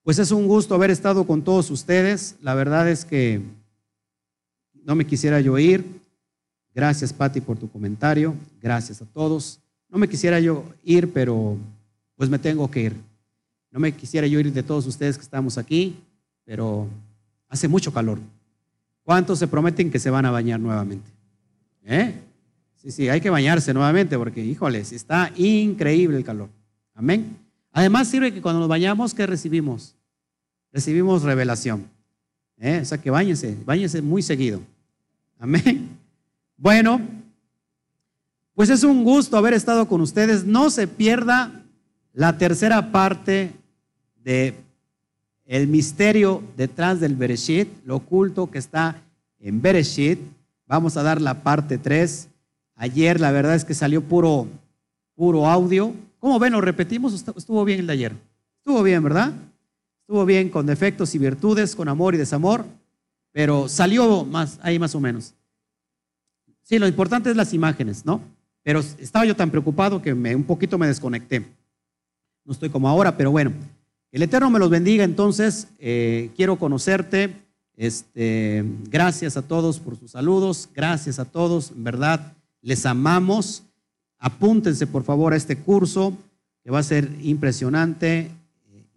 Pues es un gusto haber estado con todos ustedes. La verdad es que no me quisiera yo ir. Gracias, Patti, por tu comentario. Gracias a todos. No me quisiera yo ir, pero pues me tengo que ir. No me quisiera yo ir de todos ustedes que estamos aquí, pero hace mucho calor. ¿Cuántos se prometen que se van a bañar nuevamente? ¿Eh? Sí, sí, hay que bañarse nuevamente porque, híjoles, está increíble el calor. Amén. Además sirve que cuando nos bañamos, ¿qué recibimos? Recibimos revelación. ¿Eh? O sea que bañense, bañense muy seguido. Amén. Bueno, pues es un gusto haber estado con ustedes. No se pierda la tercera parte de el misterio detrás del Bereshit, lo oculto que está en Bereshit. Vamos a dar la parte 3. Ayer la verdad es que salió puro, puro audio. ¿Cómo ven? Lo repetimos. Estuvo bien el de ayer. Estuvo bien, ¿verdad? Estuvo bien con defectos y virtudes, con amor y desamor, pero salió más, ahí más o menos. Sí, lo importante es las imágenes, ¿no? Pero estaba yo tan preocupado que un poquito me desconecté. No estoy como ahora, pero bueno. El Eterno me los bendiga, entonces eh, quiero conocerte. Este, gracias a todos por sus saludos, gracias a todos, en verdad, les amamos. Apúntense por favor a este curso que va a ser impresionante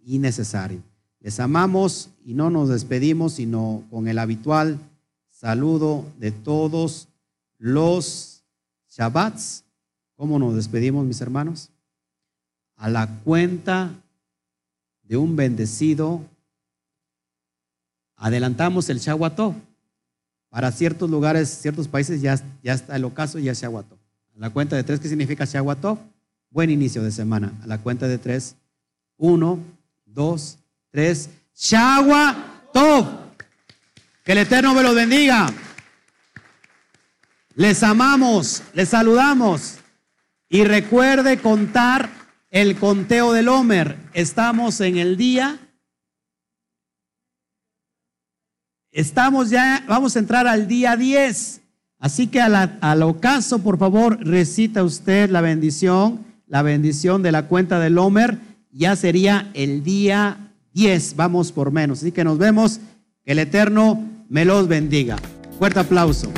y necesario. Les amamos y no nos despedimos, sino con el habitual saludo de todos los Shabbats. ¿Cómo nos despedimos, mis hermanos? A la cuenta de un bendecido, adelantamos el Shahuató. Para ciertos lugares, ciertos países ya, está el ocaso y ya Shahuató. A la cuenta de tres, ¿qué significa Shahuató? Buen inicio de semana. A la cuenta de tres, uno, dos, tres. Shahuató. Que el Eterno me los bendiga. Les amamos, les saludamos. Y recuerde contar el conteo del Homer. Estamos en el día. Estamos ya, vamos a entrar al día 10. Así que al ocaso, por favor, recita usted la bendición, la bendición de la cuenta del Homer. Ya sería el día 10. Vamos por menos. Así que nos vemos. Que el Eterno me los bendiga. Fuerte aplauso.